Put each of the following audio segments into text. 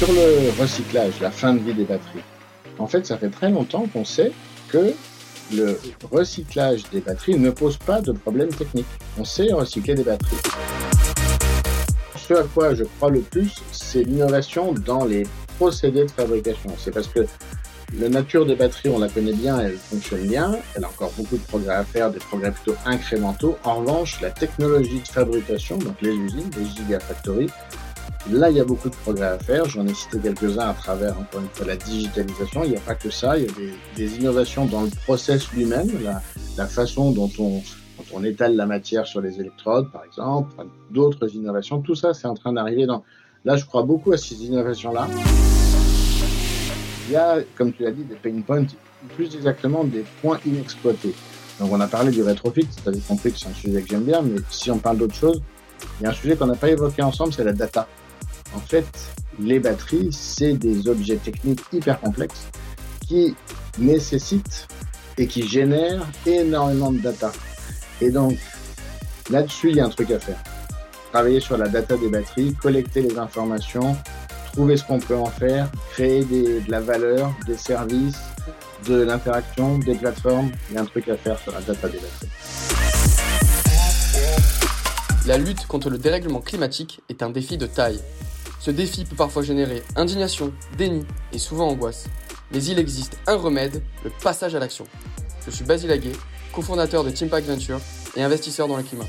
Sur le recyclage, la fin de vie des batteries, en fait, ça fait très longtemps qu'on sait que le recyclage des batteries ne pose pas de problème technique. On sait recycler des batteries. Ce à quoi je crois le plus, c'est l'innovation dans les procédés de fabrication. C'est parce que la nature des batteries, on la connaît bien, elle fonctionne bien, elle a encore beaucoup de progrès à faire, des progrès plutôt incrémentaux. En revanche, la technologie de fabrication, donc les usines, les gigafactories, Là, il y a beaucoup de progrès à faire. J'en ai cité quelques-uns à travers, encore une fois, la digitalisation. Il n'y a pas que ça. Il y a des, innovations dans le process lui-même, la, façon dont on, étale la matière sur les électrodes, par exemple, d'autres innovations. Tout ça, c'est en train d'arriver. Là, je crois beaucoup à ces innovations-là. Il y a, comme tu l'as dit, des pain points, plus exactement des points inexploités. Donc, on a parlé du rétrofit. As compris que c'est un sujet que j'aime bien, mais si on parle d'autre chose, il y a un sujet qu'on n'a pas évoqué ensemble, c'est la data. En fait, les batteries, c'est des objets techniques hyper complexes qui nécessitent et qui génèrent énormément de data. Et donc, là-dessus, il y a un truc à faire. Travailler sur la data des batteries, collecter les informations, trouver ce qu'on peut en faire, créer de la valeur, des services, de l'interaction, des plateformes. Il y a un truc à faire sur la data des batteries. La lutte contre le dérèglement climatique est un défi de taille. Ce défi peut parfois générer indignation, déni et souvent angoisse. Mais il existe un remède, le passage à l'action. Je suis Basile Aguet, cofondateur de Teampact Venture et investisseur dans le climat.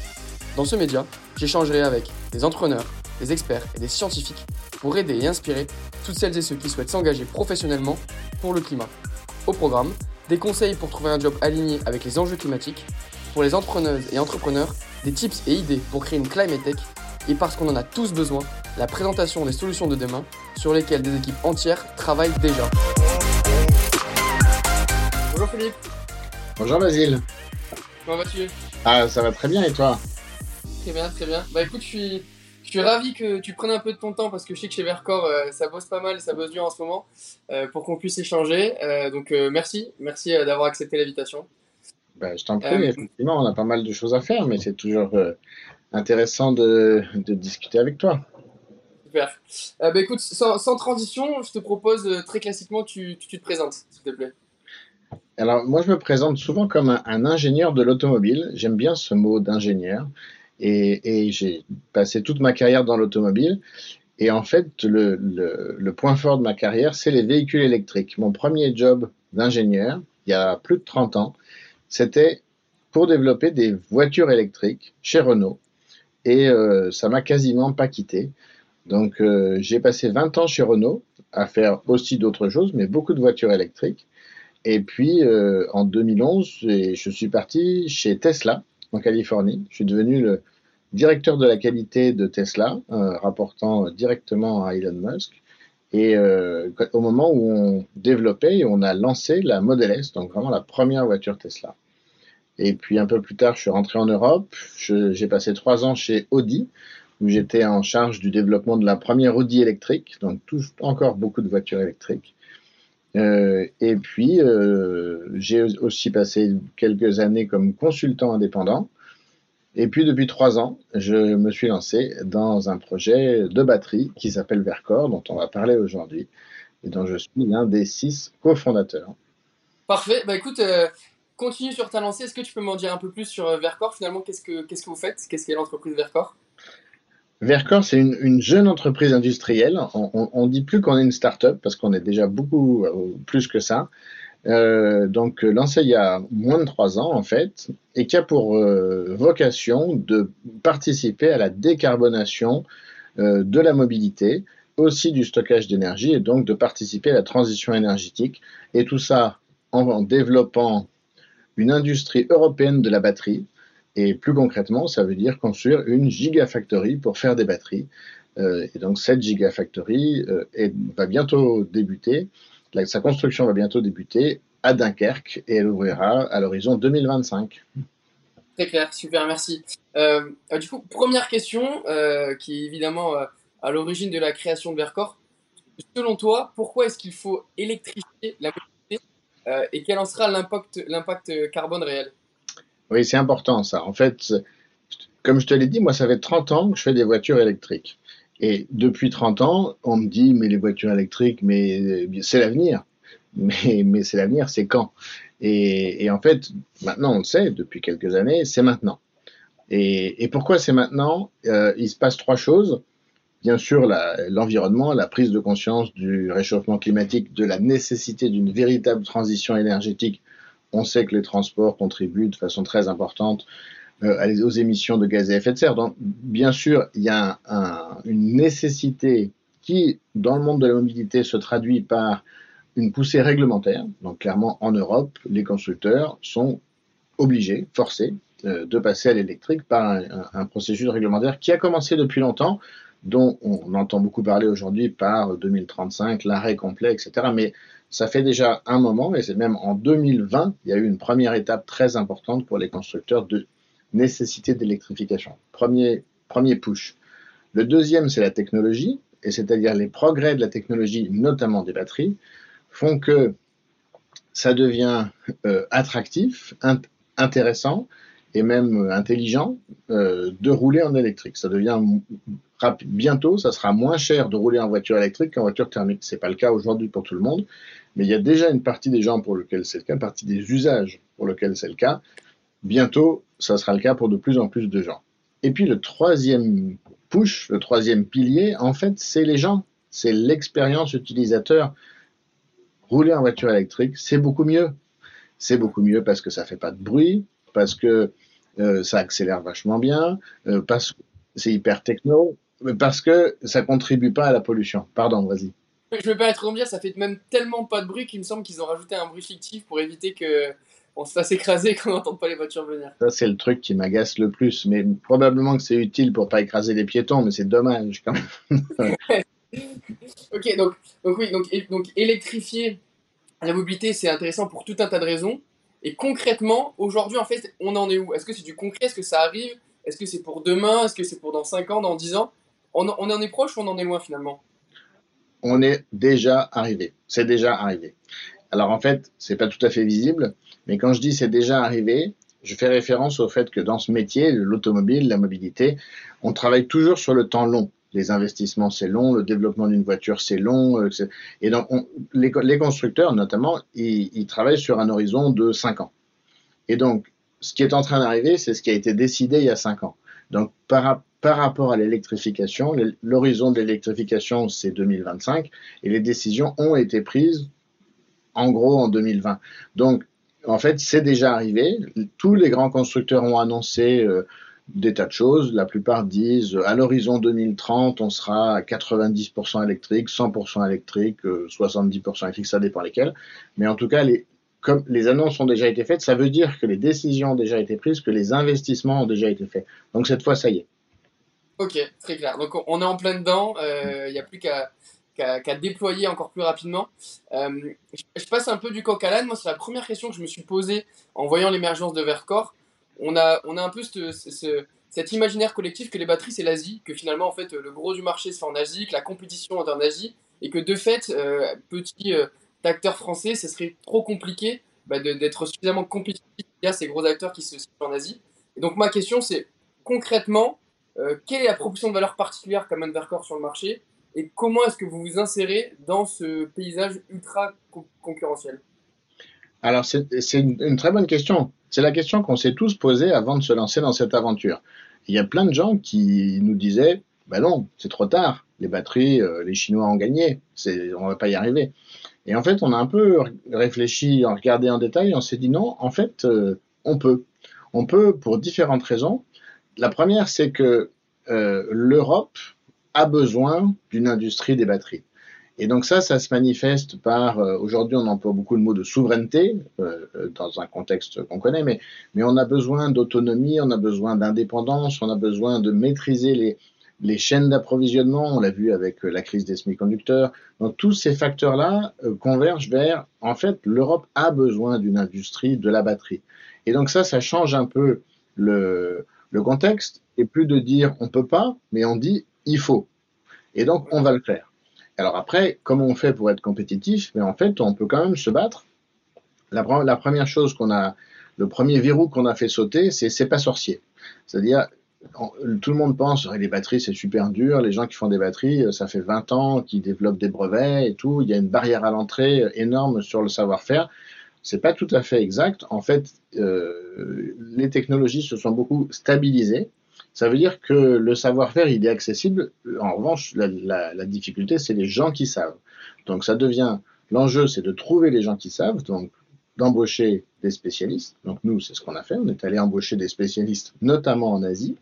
Dans ce média, j'échangerai avec des entrepreneurs, des experts et des scientifiques pour aider et inspirer toutes celles et ceux qui souhaitent s'engager professionnellement pour le climat. Au programme, des conseils pour trouver un job aligné avec les enjeux climatiques, pour les entrepreneuses et entrepreneurs, des tips et idées pour créer une climate tech, et parce qu'on en a tous besoin, la présentation des solutions de demain sur lesquelles des équipes entières travaillent déjà. Bonjour Philippe. Bonjour Basile. Comment vas-tu? Ah, ça va très bien et toi? Très bien, très bien. Bah écoute, je suis, je suis ravi que tu prennes un peu de ton temps parce que je sais que chez Vercor, euh, ça bosse pas mal et ça bosse dur en ce moment euh, pour qu'on puisse échanger. Euh, donc merci, merci d'avoir accepté l'invitation. Bah, je t'en prie, effectivement, on a pas mal de choses à faire, mais c'est toujours intéressant de, de discuter avec toi. Super. Euh, bah, écoute, sans, sans, transition, je te propose euh, très classiquement, tu, tu, te présentes, s'il te plaît. Alors, moi, je me présente souvent comme un, un ingénieur de l'automobile. J'aime bien ce mot d'ingénieur. Et, et j'ai passé toute ma carrière dans l'automobile. Et en fait, le, le, le, point fort de ma carrière, c'est les véhicules électriques. Mon premier job d'ingénieur, il y a plus de 30 ans, c'était pour développer des voitures électriques chez Renault. Et euh, ça m'a quasiment pas quitté. Donc euh, j'ai passé 20 ans chez Renault à faire aussi d'autres choses, mais beaucoup de voitures électriques. Et puis euh, en 2011, je suis parti chez Tesla en Californie. Je suis devenu le directeur de la qualité de Tesla, euh, rapportant directement à Elon Musk. Et euh, au moment où on développait on a lancé la Model S, donc vraiment la première voiture Tesla. Et puis un peu plus tard, je suis rentré en Europe. J'ai passé trois ans chez Audi, où j'étais en charge du développement de la première Audi électrique, donc encore beaucoup de voitures électriques. Euh, et puis, euh, j'ai aussi passé quelques années comme consultant indépendant. Et puis, depuis trois ans, je me suis lancé dans un projet de batterie qui s'appelle Vercor, dont on va parler aujourd'hui, et dont je suis l'un des six cofondateurs. Parfait. Bah écoute, euh, continue sur ta lancée. Est-ce que tu peux m'en dire un peu plus sur euh, Vercor Finalement, qu'est-ce que, qu'est-ce que vous faites? Qu'est-ce qu'est l'entreprise Vercor Vercor, c'est une, une, jeune entreprise industrielle. On, ne dit plus qu'on est une start-up parce qu'on est déjà beaucoup euh, plus que ça. Euh, donc lancé il y a moins de trois ans en fait, et qui a pour euh, vocation de participer à la décarbonation euh, de la mobilité, aussi du stockage d'énergie, et donc de participer à la transition énergétique. Et tout ça en, développant une industrie européenne de la batterie, et plus concrètement, ça veut dire construire une gigafactory pour faire des batteries. Et donc cette gigafactory va bientôt débuter, la, sa construction va bientôt débuter à Dunkerque et elle ouvrira à l'horizon 2025. Très clair, super, merci. Euh, du coup, première question, euh, qui est évidemment euh, à l'origine de la création de Vercor. Selon toi, pourquoi est-ce qu'il faut électrifier la mobilité et quel en sera l'impact carbone réel? Oui, c'est important ça. En fait, comme je te l'ai dit, moi, ça fait 30 ans que je fais des voitures électriques. Et depuis 30 ans, on me dit, mais les voitures électriques, mais c'est l'avenir. Mais, mais c'est l'avenir, c'est quand? Et, en fait, maintenant, on le sait, depuis quelques années, c'est maintenant. Et, pourquoi c'est maintenant? Euh, Il se passe trois choses. Bien sûr, l'environnement, la, prise de conscience du réchauffement climatique, de la nécessité d'une véritable transition énergétique. On sait que les transports contribuent de façon très importante aux émissions de gaz à effet de serre. Donc, bien sûr, il y a une nécessité qui, dans le monde de la mobilité, se traduit par une poussée réglementaire. Donc, clairement, en Europe, les constructeurs sont obligés, forcés, euh, de passer à l'électrique par un, processus réglementaire qui a commencé depuis longtemps, dont on entend beaucoup parler aujourd'hui par 2035, l'arrêt complet, etc. Mais ça fait déjà un moment, et c'est même en 2020, il y a eu une première étape très importante pour les constructeurs de nécessité d'électrification. Premier, premier push. Le deuxième, c'est la technologie, et c'est-à-dire les progrès de la technologie, notamment des batteries, font que ça devient euh, attractif, intéressant et même intelligent euh, de rouler en électrique. Ça devient rapide. Bientôt, ça sera moins cher de rouler en voiture électrique qu'en voiture thermique. C'est pas le cas aujourd'hui pour tout le monde, mais il y a déjà une partie des gens pour lesquels c'est le cas, une partie des usages pour lesquels c'est le cas. Bientôt, ça sera le cas pour de plus en plus de gens. Et puis le troisième push, le troisième pilier, en fait, c'est les gens, c'est l'expérience utilisateur. Rouler en voiture électrique, c'est beaucoup mieux. C'est beaucoup mieux parce que ça fait pas de bruit, parce que euh, ça accélère vachement bien, euh, parce que c'est hyper techno, parce que ça contribue pas à la pollution. Pardon, vas-y. Je ne veux pas être dire, ça fait même tellement pas de bruit qu'il me semble qu'ils ont rajouté un bruit fictif pour éviter que on se fasse écraser quand on n'entend pas les voitures venir. Ça, c'est le truc qui m'agace le plus. Mais probablement que c'est utile pour pas écraser les piétons, mais c'est dommage quand même. ok, donc, donc oui, donc, donc électrifier la mobilité, c'est intéressant pour tout un tas de raisons. Et concrètement, aujourd'hui, en fait, on en est où? Est-ce que c'est du concret? Est-ce que ça arrive? Est-ce que c'est pour demain? Est-ce que c'est pour dans 5 ans, dans 10 ans? On, on en est proche ou on en est loin finalement? On est déjà arrivé. C'est déjà arrivé. Alors en fait, c'est pas tout à fait visible, mais quand je dis c'est déjà arrivé, je fais référence au fait que dans ce métier, l'automobile, la mobilité, on travaille toujours sur le temps long. Les investissements, c'est long, le développement d'une voiture, c'est long. Euh, et donc, les, constructeurs, notamment, ils, travaillent sur un horizon de 5 ans. Et donc, ce qui est en train d'arriver, c'est ce qui a été décidé il y a 5 ans. Donc, par, par rapport à l'électrification, l'horizon de l'électrification, c'est 2025, et les décisions ont été prises en gros en 2020. Donc, en fait, c'est déjà arrivé. Tous les grands constructeurs ont annoncé euh, des tas de choses. La plupart disent à l'horizon 2030, on sera à 90% électrique, 100% électrique, 70% euh, électrique, ça dépend lesquels. Mais en tout cas, les, comme les annonces ont déjà été faites, ça veut dire que les décisions ont déjà été prises, que les investissements ont déjà été faits. Donc cette fois, ça y est. Ok, très clair. Donc on est en plein dedans. Euh, il n'y a plus qu'à qu'à déployer encore plus rapidement. Euh, je, passe un peu du coq à l'âne. Moi, c'est la première question que je me suis posée en voyant l'émergence de Vercor. On a, on a un peu ce, cet imaginaire collectif que les batteries, c'est l'Asie, que finalement, en fait, le gros du marché se fait en Asie, que la compétition est en Asie, et que de fait, euh, petit euh, acteur français, ce serait trop compliqué bah, d'être suffisamment compétitif à ces gros acteurs qui se situent en Asie. Et donc, ma question, c'est concrètement, quelle est la proportion de valeur particulière qu'a Vercor sur le marché? Et comment est-ce que vous vous insérez dans ce paysage ultra concurrentiel? Alors, c'est une, très bonne question. C'est la question qu'on s'est tous posée avant de se lancer dans cette aventure. Il y a plein de gens qui nous disaient ben non, c'est trop tard, les batteries, euh, les Chinois ont gagné, on ne va pas y arriver. Et en fait, on a un peu réfléchi, regardé en détail, on s'est dit non, en fait, euh, on peut. On peut pour différentes raisons. La première, c'est que euh, l'Europe a besoin d'une industrie des batteries. Et donc ça, ça se manifeste par, euh, aujourd'hui on emploie beaucoup le mot de souveraineté, euh, euh, dans un contexte qu'on connaît, mais, mais on a besoin d'autonomie, on a besoin d'indépendance, on a besoin de maîtriser les, les chaînes d'approvisionnement, on l'a vu avec la crise des semi-conducteurs. Donc tous ces facteurs-là convergent vers, en fait, l'Europe a besoin d'une industrie de la batterie. Et donc ça, ça change un peu le, le contexte, et plus de dire on peut pas, mais on dit il faut. Et donc, on va le faire. Alors après, comment on fait pour être compétitif? Mais en fait, on peut quand même se battre. La, première chose qu'on a, le premier verrou qu'on a fait sauter, c'est c'est pas sorcier. C'est-à-dire, tout le monde pense que les batteries c'est super dur, les gens qui font des batteries, euh, ça fait 20 ans qu'ils développent des brevets et tout, il y a une barrière à l'entrée énorme sur le savoir-faire. C'est pas tout à fait exact. En fait, euh, les technologies se sont beaucoup stabilisées. Ça veut dire que le savoir-faire, il est accessible. En revanche, la, difficulté, c'est les gens qui savent. Donc ça devient, l'enjeu, c'est de trouver les gens qui savent. Donc d'embaucher des spécialistes. Donc nous, c'est ce qu'on a fait. On est allé embaucher des spécialistes, notamment en Asie,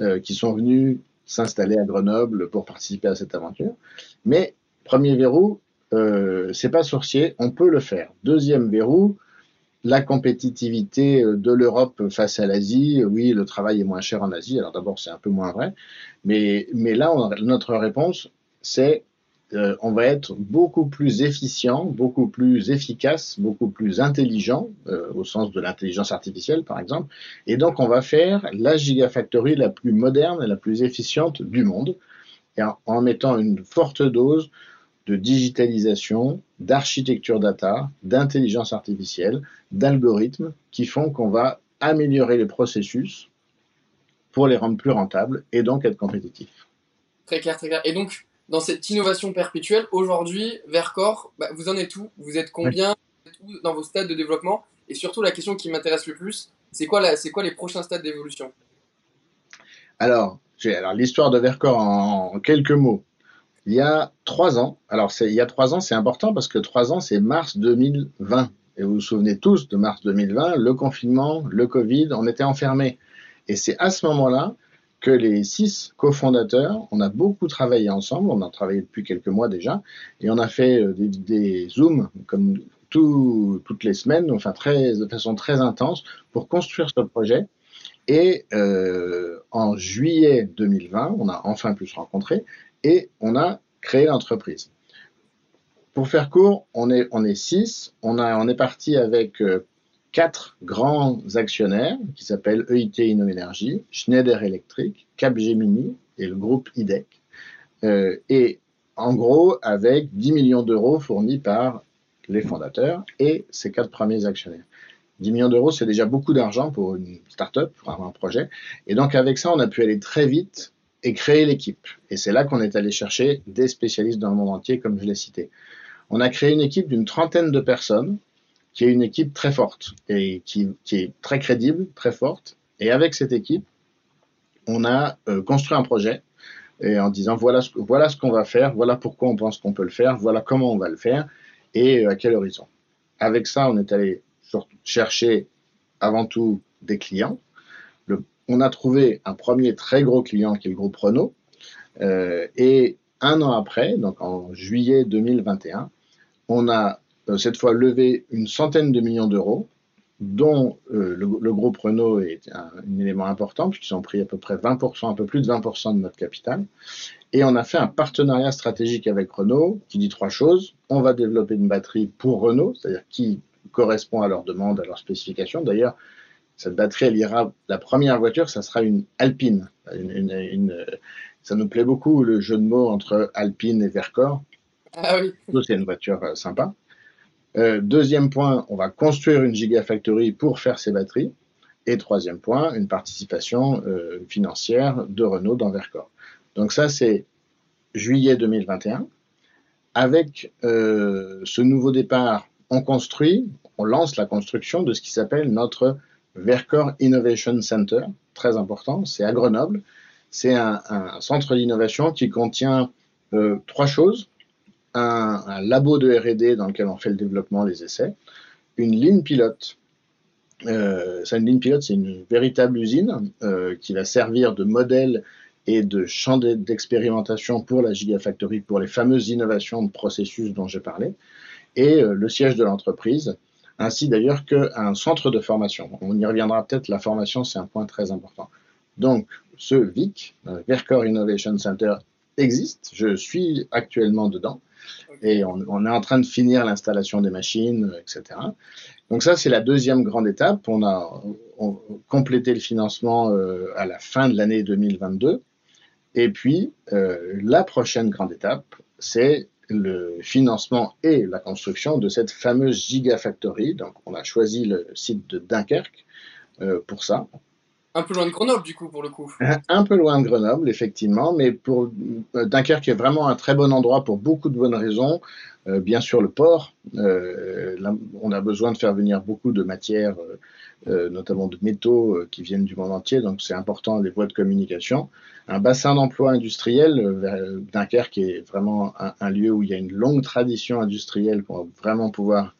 euh, qui sont venus s'installer à Grenoble pour participer à cette aventure. Mais premier verrou, euh, c'est pas sorcier, on peut le faire. Deuxième verrou, la compétitivité de l'Europe face à l'Asie. Oui, le travail est moins cher en Asie. Alors d'abord, c'est un peu moins vrai. Mais, là, notre réponse, c'est euh, on va être beaucoup plus efficient, beaucoup plus efficace, beaucoup plus intelligent, euh, au sens de l'intelligence artificielle par exemple. Et donc on va faire la gigafactory la plus moderne et la plus efficiente du monde, en, mettant une forte dose de digitalisation, d'architecture data, d'intelligence artificielle, d'algorithmes qui font qu'on va améliorer les processus pour les rendre plus rentables et donc être compétitifs. Très clair, très clair. Et donc, dans cette innovation perpétuelle, aujourd'hui, Vercor, bah, vous en êtes où? Vous êtes combien? Dans vos stades de développement? Et surtout, la question qui m'intéresse le plus, c'est quoi, quoi les prochains stades d'évolution? Alors, alors l'histoire de Vercor en, quelques mots. Il y a trois ans, alors il y a trois ans, c'est important parce que trois ans, c'est mars 2020. Et vous vous souvenez tous de mars 2020, le confinement, le Covid, on était enfermés. Et c'est à ce moment-là que les six cofondateurs, on a beaucoup travaillé ensemble, on a travaillé depuis quelques mois déjà, et on a fait euh, des, zooms comme toutes les semaines, enfin de façon très intense, pour construire ce projet. Et euh, en juillet 2020, on a enfin pu se rencontrer et on a créé l'entreprise. Pour faire court, on est, six. On, est parti avec euh, quatre grands actionnaires qui s'appellent EIT Innoénergie, Schneider Electric, Capgemini et le groupe IDEC. Euh, et en gros, avec 10 millions d'euros fournis par les fondateurs et ces quatre premiers actionnaires. 10 millions d'euros, c'est déjà beaucoup d'argent pour une start-up, pour avoir un projet. Et donc, avec ça, on a pu aller très vite et créer l'équipe. Et c'est là qu'on est allé chercher des spécialistes dans le monde entier, comme je l'ai cité. On a créé une équipe d'une trentaine de personnes qui est une équipe très forte et qui, est très crédible, très forte. Et avec cette équipe, on a euh, construit un projet et en disant voilà ce, voilà ce qu'on va faire, voilà pourquoi on pense qu'on peut le faire, voilà comment on va le faire et euh, à quel horizon. Avec ça, on est allé chercher avant tout des clients. On a trouvé un premier très gros client qui est le groupe Renault. Euh, et un an après, donc en juillet 2021, on a euh, cette fois levé une centaine de millions d'euros, dont euh, le, groupe Renault est un, élément important, puisqu'ils ont pris à peu près 20%, un peu plus de 20% de notre capital. Et on a fait un partenariat stratégique avec Renault qui dit trois choses. On va développer une batterie pour Renault, c'est-à-dire qui correspond à leurs demandes, à leurs spécifications. D'ailleurs, cette batterie, elle ira, la première voiture, ça sera une Alpine. ça nous plaît beaucoup le jeu de mots entre Alpine et Vercors. Ah oui. C'est une voiture euh, sympa. Euh, deuxième point, on va construire une gigafactory pour faire ces batteries. Et troisième point, une participation euh, financière de Renault dans Vercors. Donc ça, c'est juillet 2021. Avec euh, ce nouveau départ, on construit, on lance la construction de ce qui s'appelle notre Vercors Innovation Center, très important, c'est à Grenoble. C'est un, un, centre d'innovation qui contient trois choses un, labo de R&D dans lequel on fait le développement, les essais, une ligne pilote. Euh, une ligne pilote, c'est une véritable usine euh, qui va servir de modèle et de champ d'expérimentation pour la Gigafactory, pour les fameuses innovations de processus dont j'ai parlé, et euh, le siège de l'entreprise, ainsi d'ailleurs qu'un centre de formation. On y reviendra peut-être, la formation, c'est un point très important. Donc, ce VIC, Vercor Innovation Center, existe, je suis actuellement dedans, et on, est en train de finir l'installation des machines, etc. Donc ça, c'est la deuxième grande étape. On a complété le financement euh, à la fin de l'année 2022. Et puis, euh, la prochaine grande étape, c'est le financement et la construction de cette fameuse Gigafactory. Donc, on a choisi le site de Dunkerque euh, pour ça. Un peu loin de Grenoble, du coup, pour le coup. Un peu loin de Grenoble, effectivement, mais pour euh, Dunkerque est vraiment un très bon endroit pour beaucoup de bonnes raisons. Euh, bien sûr, le port. Euh, on a besoin de faire venir beaucoup de matières, notamment de métaux qui viennent du monde entier, donc c'est important les voies de communication. Un bassin d'emploi industriel, Dunkerque est vraiment un, lieu où il y a une longue tradition industrielle pouvoir,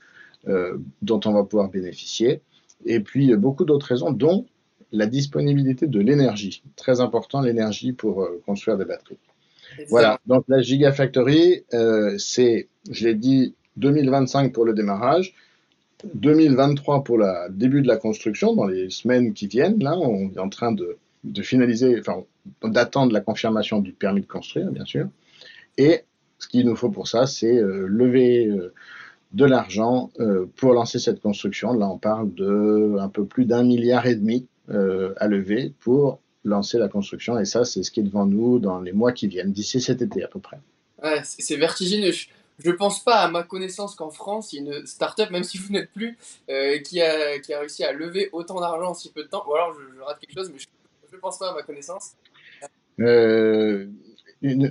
dont on va pouvoir bénéficier. Et puis beaucoup d'autres raisons, dont la disponibilité de l'énergie. Très important, l'énergie pour euh, construire des batteries. Voilà, donc la Gigafactory, euh, c'est, je l'ai dit, 2025 pour le démarrage, 2023 pour le début de la construction, dans les semaines qui viennent. Là, on est en train de, finaliser, enfin, d'attendre la confirmation du permis de construire, bien sûr. Et ce qu'il nous faut pour ça, c'est euh, lever de l'argent pour lancer cette construction. Là, on parle de un peu plus d'un milliard et demi euh, à lever pour lancer la construction. Et ça, c'est ce qui est devant nous dans les mois qui viennent, d'ici cet été à peu près. Ouais, c'est vertigineux. Je ne pense pas, à ma connaissance, qu'en France, il y a une start-up, même si vous n'êtes plus, euh, qui, a, qui a réussi à lever autant d'argent en si peu de temps. Ou alors je, rate quelque chose, mais je ne pense pas à ma connaissance. Euh,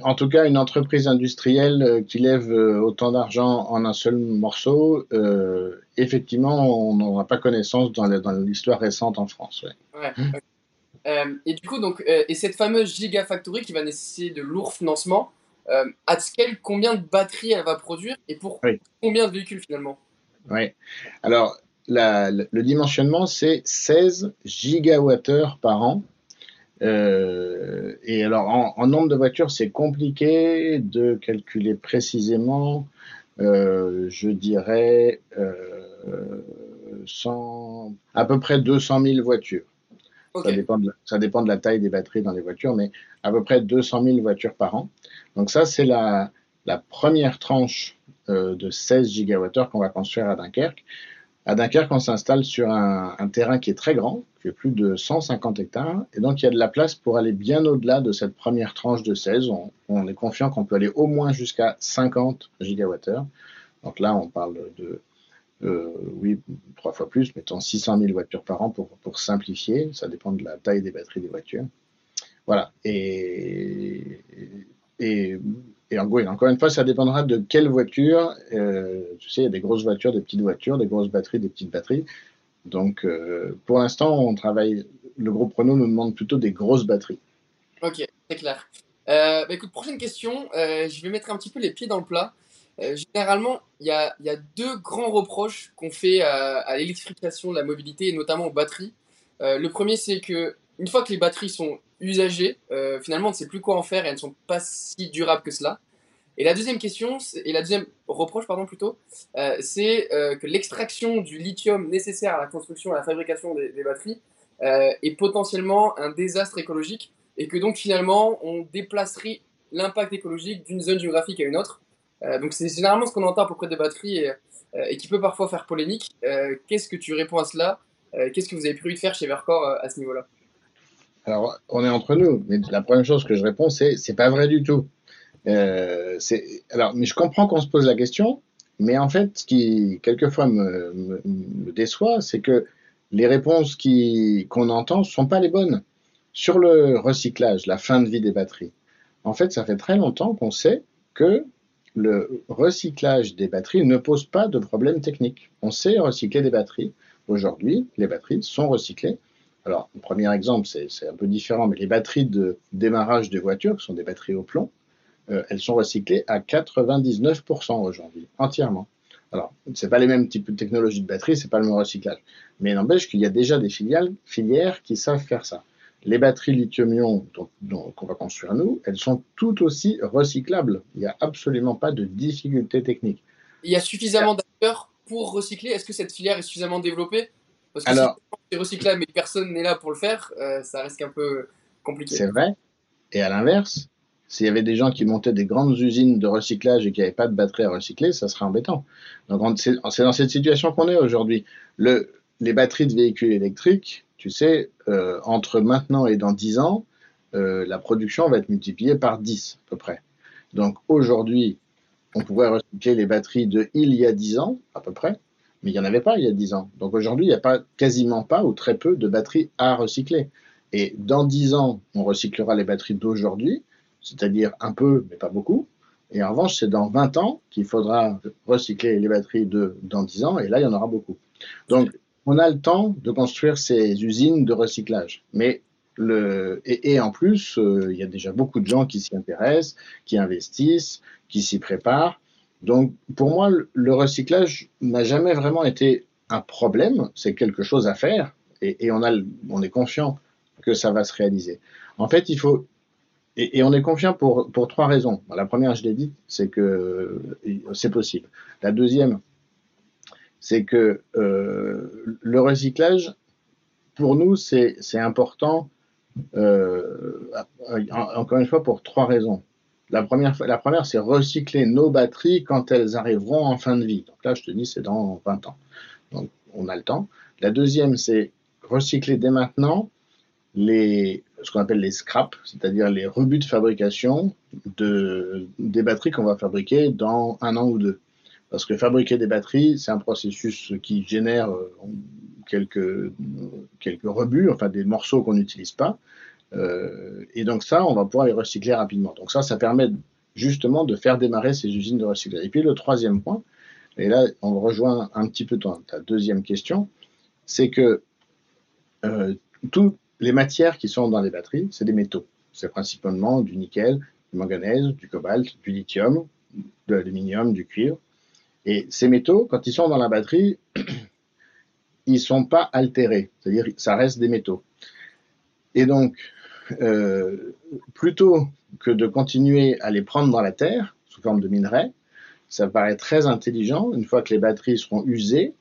en tout cas, une entreprise industrielle euh, qui lève euh, autant d'argent en un seul morceau, euh, effectivement, on n'aura pas connaissance dans l'histoire récente en France. Ouais. et du coup, donc, et cette fameuse Gigafactory qui va nécessiter de lourds financements, à scale, combien de batteries elle va produire et pour combien de véhicules finalement? Oui. Alors, le dimensionnement, c'est 16 gigawattheures par an. Euh, et alors, en, nombre de voitures, c'est compliqué de calculer précisément. Euh, je dirais euh, 100, à peu près 200 000 voitures. Ça, dépend de, ça dépend de la taille des batteries dans les voitures, mais à peu près 200 000 voitures par an. Donc ça, c'est la, la première tranche de 16 gigawattheures qu'on va construire à Dunkerque. À Dunkerque, on s'installe sur un, terrain qui est très grand, qui est plus de 150 hectares, et donc il y a de la place pour aller bien au-delà de cette première tranche de 16. On, est confiant qu'on peut aller au moins jusqu'à 50 gigawattheures. Donc là, on parle de, euh, oui, trois fois plus, mettons 600 000 voitures par an pour, simplifier. Ça dépend de la taille des batteries des voitures. Voilà. Et et encore une fois, ça dépendra de quelle voiture. Euh, tu sais, il y a des grosses voitures, des petites voitures, des grosses batteries, des petites batteries. Donc, euh, pour l'instant, on travaille. Le groupe Renault nous demande plutôt des grosses batteries. Ok, c'est clair. Euh, bah, prochaine question. je vais mettre un petit peu les pieds dans le plat. généralement, il y a, deux grands reproches qu'on fait à l'électrification de la mobilité et notamment aux batteries. le premier, c'est que une fois que les batteries sont usagées, euh, finalement, on ne sait plus quoi en faire et elles ne sont pas si durables que cela. Et la deuxième question, et la deuxième reproche, pardon, plutôt, euh, c'est euh, que l'extraction du lithium nécessaire à la construction et à la fabrication des, batteries est potentiellement un désastre écologique et que donc finalement, on déplacerait l'impact écologique d'une zone géographique à une autre. donc c'est généralement ce qu'on entend à propos des batteries et, qui peut parfois faire polémique. Qu'est-ce que tu réponds à cela? Qu'est-ce que vous avez prévu de faire chez Vercor à ce niveau-là? Alors, on est entre nous, mais la première chose que je réponds, c'est c'est pas vrai du tout. Euh, alors, mais je comprends qu'on se pose la question, mais en fait, ce qui quelquefois me, déçoit, c'est que les réponses qu'on entend sont pas les bonnes sur le recyclage, la fin de vie des batteries. En fait, ça fait très longtemps qu'on sait que le recyclage des batteries ne pose pas de problème technique. On sait recycler des batteries. Aujourd'hui, les batteries sont recyclées alors, le premier exemple, c'est un peu différent, mais les batteries de démarrage des voitures, qui sont des batteries au plomb, euh, elles sont recyclées à 99% aujourd'hui, entièrement. Alors, ce pas les mêmes types de technologies de batteries, c'est pas le même recyclage. Mais n'empêche qu'il y a déjà des filières qui savent faire ça. Les batteries lithium-ion qu'on va construire nous, elles sont tout aussi recyclables. Il n'y a absolument pas de difficulté technique. Il y a suffisamment d'acteurs pour recycler. Est-ce que cette filière est suffisamment développée? Parce que Alors, si c'est recyclable mais personne n'est là pour le faire, euh, ça risque un peu compliqué. C'est vrai. Et à l'inverse, s'il y avait des gens qui montaient des grandes usines de recyclage et qui n'avaient pas de batteries à recycler, ça serait embêtant. Donc c'est dans cette situation qu'on est aujourd'hui. Le, les batteries de véhicules électriques, tu sais, euh, entre maintenant et dans 10 ans, euh, la production va être multipliée par 10 à peu près. Donc aujourd'hui, on pourrait recycler les batteries de il y a 10 ans à peu près, mais il n'y en avait pas il y a 10 ans. Donc aujourd'hui, il n'y a pas, quasiment pas ou très peu de batteries à recycler. Et dans 10 ans, on recyclera les batteries d'aujourd'hui, c'est-à-dire un peu, mais pas beaucoup. Et en revanche, c'est dans 20 ans qu'il faudra recycler les batteries de dans 10 ans, et là, il y en aura beaucoup. Donc, on a le temps de construire ces usines de recyclage. Mais le, et, en plus, euh, il y a déjà beaucoup de gens qui s'y intéressent, qui investissent, qui s'y préparent. Donc, pour moi, le recyclage n'a jamais vraiment été un problème. C'est quelque chose à faire, et, on, a, on est confiant que ça va se réaliser. En fait, il faut et, on est confiant pour, pour trois raisons. La première, je l'ai dit, c'est que c'est possible. La deuxième, c'est que euh, le recyclage, pour nous, c'est important, euh, encore une fois, pour trois raisons. La première, la première c'est recycler nos batteries quand elles arriveront en fin de vie. Donc là, je te dis, c'est dans 20 ans. Donc, on a le temps. La deuxième, c'est recycler dès maintenant les, ce qu'on appelle les scraps, c'est-à-dire les rebuts de fabrication de, des batteries qu'on va fabriquer dans un an ou deux. Parce que fabriquer des batteries, c'est un processus qui génère euh, quelques, quelques rebuts, enfin des morceaux qu'on n'utilise pas. Euh, et donc ça, on va pouvoir les recycler rapidement. Donc ça, ça permet justement de faire démarrer ces usines de recyclage. Et puis le troisième point, et là on rejoint un petit peu ta deuxième question, c'est que euh, tout, les matières qui sont dans les batteries, c'est des métaux. C'est principalement du nickel, du manganèse, du cobalt, du lithium, de l'aluminium, du cuivre. Et ces métaux, quand ils sont dans la batterie, ils ne sont pas altérés, c'est-à-dire ça reste des métaux. Et donc, euh, plutôt que de continuer à les prendre dans la terre sous forme de minerais, ça paraît très intelligent, une fois que les batteries seront usées,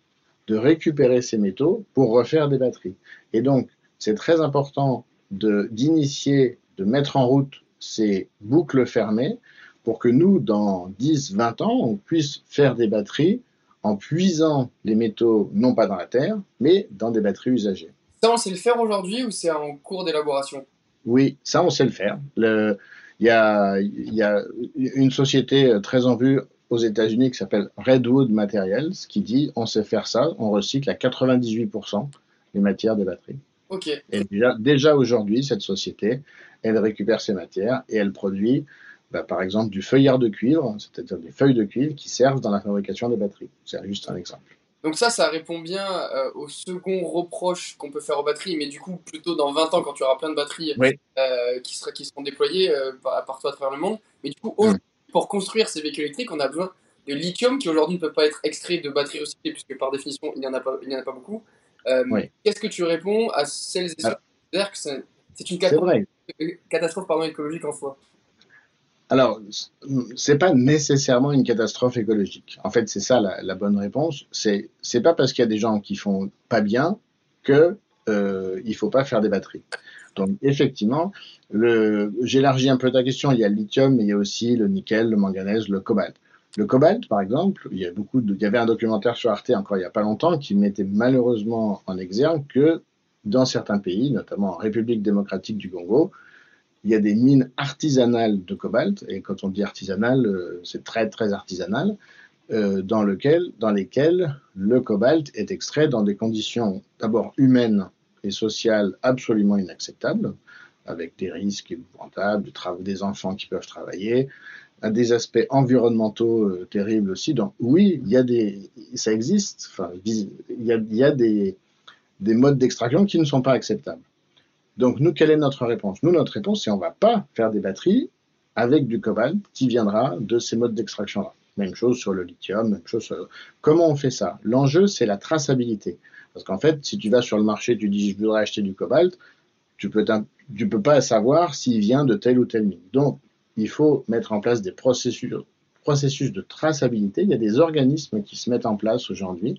de récupérer ces métaux pour refaire des batteries. Et donc, c'est très important d'initier, de, mettre en route ces boucles fermées pour que nous, dans 10, 20 ans, on puisse faire des batteries en puisant les métaux, non pas dans la terre, mais dans des batteries usagées. Ça, on sait le faire aujourd'hui ou c'est en cours d'élaboration? Oui, ça, on sait le faire. Il y a, y a, une société très en vue aux États-Unis qui s'appelle Redwood Materials qui dit on sait faire ça, on recycle à 98% les matières des batteries. Et déjà, déjà aujourd'hui, cette société, elle récupère ces matières et elle produit, bah, par exemple, du feuillard de cuivre, c'est-à-dire des feuilles de cuivre qui servent dans la fabrication des batteries. C'est juste un exemple. Donc ça, ça répond bien euh, au second reproche qu'on peut faire aux batteries, mais du coup, plutôt dans 20 ans, quand tu auras plein de batteries euh, qui, sera, qui seront déployées euh, partout à travers le monde. Mais du coup, mm. pour construire ces véhicules électriques, on a besoin de lithium qui aujourd'hui ne peut pas être extrait de batteries recyclées, puisque par définition, il n'y en, a pas, il en a pas beaucoup. Euh, qu'est-ce que tu réponds à celles et ceux qui considèrent que c'est une catastrophe, pardon, écologique en soi? Alors, c'est pas nécessairement une catastrophe écologique. En fait, c'est ça la, bonne réponse. C'est c'est pas parce qu'il y a des gens qui font pas bien que euh, il faut pas faire des batteries. Donc effectivement, j'élargis un peu ta question. Il y a le lithium, mais il y a aussi le nickel, le manganèse, le cobalt. Le cobalt, par exemple, il y, il y avait un documentaire sur Arte encore il n'y a pas longtemps qui mettait malheureusement en exergue que dans certains pays, notamment en République démocratique du Congo, il y a des mines artisanales de cobalt, et quand on dit artisanal, euh, c'est très très artisanal, euh, dans, lesquelles le cobalt est extrait dans des conditions d'abord humaines et sociales absolument inacceptables, avec des risques épouvantables, des enfants qui peuvent travailler, des aspects environnementaux euh, terribles aussi. Donc oui, il y a des, ça existe. Enfin, il y a, des modes d'extraction qui ne sont pas acceptables. Donc nous, quelle est notre réponse? Nous, notre réponse, c'est on va pas faire des batteries avec du cobalt qui viendra de ces modes d'extraction-là. Même chose sur le lithium, même chose sur... Comment on fait ça? L'enjeu, c'est la traçabilité. Parce qu'en fait, si tu vas sur le marché, tu dis je voudrais acheter du cobalt, tu peux, peux pas savoir s'il vient de telle ou telle mine. Donc, il faut mettre en place des processus, processus de traçabilité. Il y a des organismes qui se mettent en place aujourd'hui.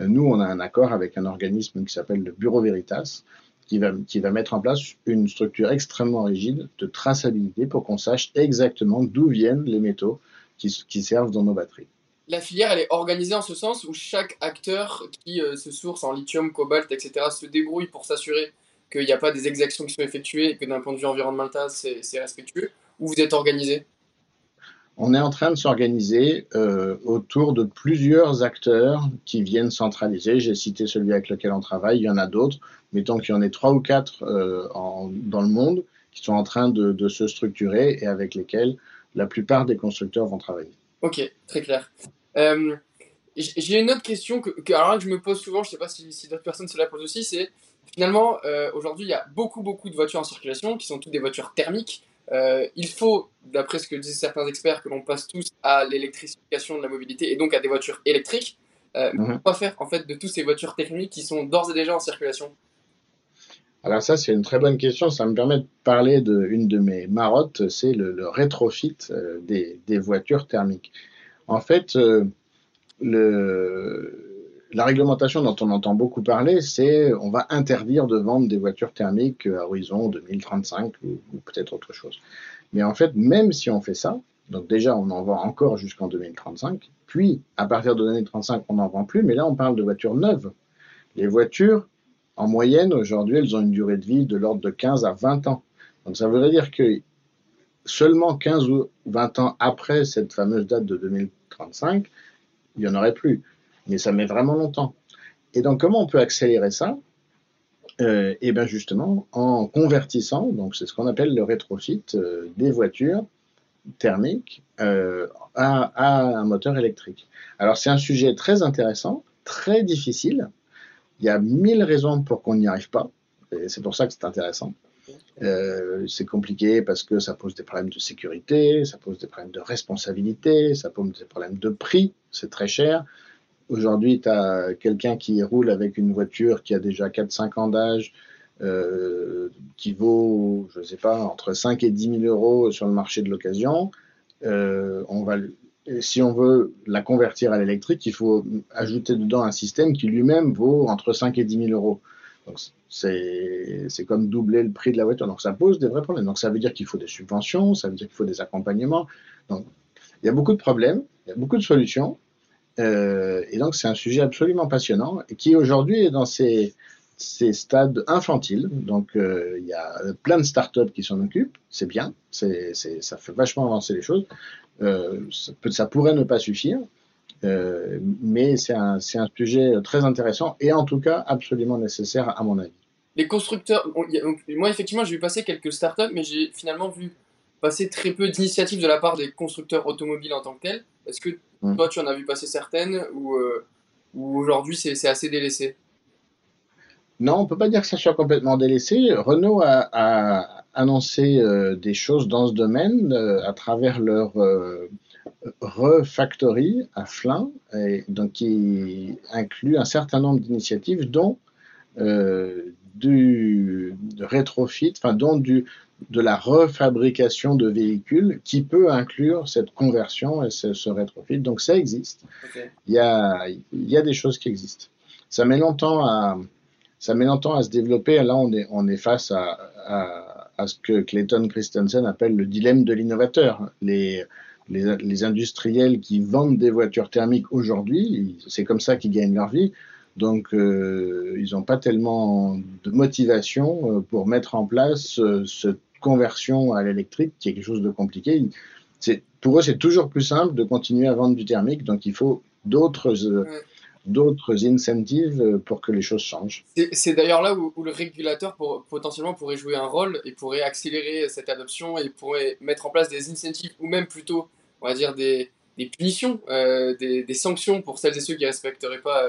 Euh, nous, on a un accord avec un organisme qui s'appelle le Bureau Veritas, qui va, mettre en place une structure extrêmement rigide de traçabilité pour qu'on sache exactement d'où viennent les métaux qui, servent dans nos batteries. La filière, elle est organisée en ce sens où chaque acteur qui euh, se source en lithium, cobalt, etc., se débrouille pour s'assurer qu'il n'y a pas des exactions qui sont effectuées et que d'un point de vue environnemental, c'est respectueux vous êtes organisé? On est en train de s'organiser euh, autour de plusieurs acteurs qui viennent centraliser. J'ai cité celui avec lequel on travaille, il y en a d'autres. Mettons qu'il y en ait trois ou quatre euh, dans le monde qui sont en train de, se structurer et avec lesquels la plupart des constructeurs vont travailler. Ok, très clair. Euh, j'ai une autre question que, que, alors je me pose souvent, je ne sais pas si, si d'autres personnes se la posent aussi, c'est finalement, aujourd'hui, il y a beaucoup, beaucoup de voitures en circulation qui sont toutes des voitures thermiques. Euh, il faut, d'après ce que disent certains experts, que l'on passe tous à l'électrification de la mobilité et donc à des voitures électriques. Euh. Quoi faire en fait de toutes ces voitures techniques qui sont d'ores et déjà en circulation Alors ça c'est une très bonne question. Ça me permet de parler d'une de, mes marottes, c'est le, le, rétrofit euh, des, des, voitures thermiques. En fait, le la réglementation dont on entend beaucoup parler, c'est on va interdire de vendre des voitures thermiques à horizon 2035 ou, peut-être autre chose. Mais en fait, même si on fait ça, donc déjà on en vend encore jusqu'en 2035, puis à partir de 2035 on n'en vend plus, mais là on parle de voitures neuves. Les voitures, en moyenne aujourd'hui, elles ont une durée de vie de l'ordre de 15 à 20 ans. Donc ça voudrait dire que seulement 15 ou 20 ans après cette fameuse date de 2035, il n'y en aurait plus mais ça met vraiment longtemps. Et donc, comment on peut accélérer ça? Euh, Et bien justement, en convertissant, donc c'est ce qu'on appelle le rétrofit euh, des voitures thermiques euh, à, un moteur électrique. Alors, c'est un sujet très intéressant, très difficile. Il y a mille raisons pour qu'on n'y arrive pas, et c'est pour ça que c'est intéressant. c'est compliqué parce que ça pose des problèmes de sécurité, ça pose des problèmes de responsabilité, ça pose des problèmes de prix, c'est très cher. Aujourd'hui, tu as quelqu'un qui roule avec une voiture qui a déjà 4-5 ans d'âge, euh, qui vaut, je ne sais pas, entre 5 et 10 000 euros sur le marché de l'occasion. Euh, si on veut la convertir à l'électrique, il faut ajouter dedans un système qui lui-même vaut entre 5 et 10 000 euros. Donc, c'est comme doubler le prix de la voiture. Donc, ça pose des vrais problèmes. Donc, ça veut dire qu'il faut des subventions, ça veut dire qu'il faut des accompagnements. Donc, il y a beaucoup de problèmes, il y a beaucoup de solutions. Euh, et donc, c'est un sujet absolument passionnant et qui aujourd'hui est dans ces, ces stades infantiles. Donc, euh, il y a plein de startups qui s'en occupent. C'est bien. C'est, ça fait vachement avancer les choses. Euh, ça, pourrait ne pas suffire. mais c'est un, un, sujet très intéressant et en tout cas absolument nécessaire à mon avis. Les constructeurs, moi effectivement j'ai vu passer quelques startups, mais j'ai finalement vu passer très peu d'initiatives de la part des constructeurs automobiles en tant que tels. Est-ce que Mm. Toi, tu en as vu passer certaines ou, euh, aujourd'hui c'est assez délaissé Non, on peut pas dire que ça soit complètement délaissé. Renault a, annoncé euh, des choses dans ce domaine euh, à travers leur refactory à Flins, et donc qui inclut un certain nombre d'initiatives, dont du rétrofit, enfin dont du, de la refabrication de véhicules qui peut inclure cette conversion et ce, rétrofit. Donc ça existe. Il, y a, il y a des choses qui existent. Ça met longtemps à, ça met longtemps à se développer. Là, on est, on est face à, à, à ce que Clayton Christensen appelle le dilemme de l'innovateur. Les, les, les, industriels qui vendent des voitures thermiques aujourd'hui, c'est comme ça qu'ils gagnent leur vie. Donc, euh, ils n'ont pas tellement de motivation euh, pour mettre en place euh, ce conversion à l'électrique, qui est quelque chose de compliqué. Pour eux, c'est toujours plus simple de continuer à vendre du thermique, donc il faut d'autres euh, d'autres incentives euh, pour que les choses changent. C'est d'ailleurs là où, le régulateur pour, potentiellement pourrait jouer un rôle et pourrait accélérer cette adoption et pourrait mettre en place des incentives ou même plutôt, on va dire, des, des punitions, euh, des, des, sanctions pour celles et ceux qui ne respecteraient pas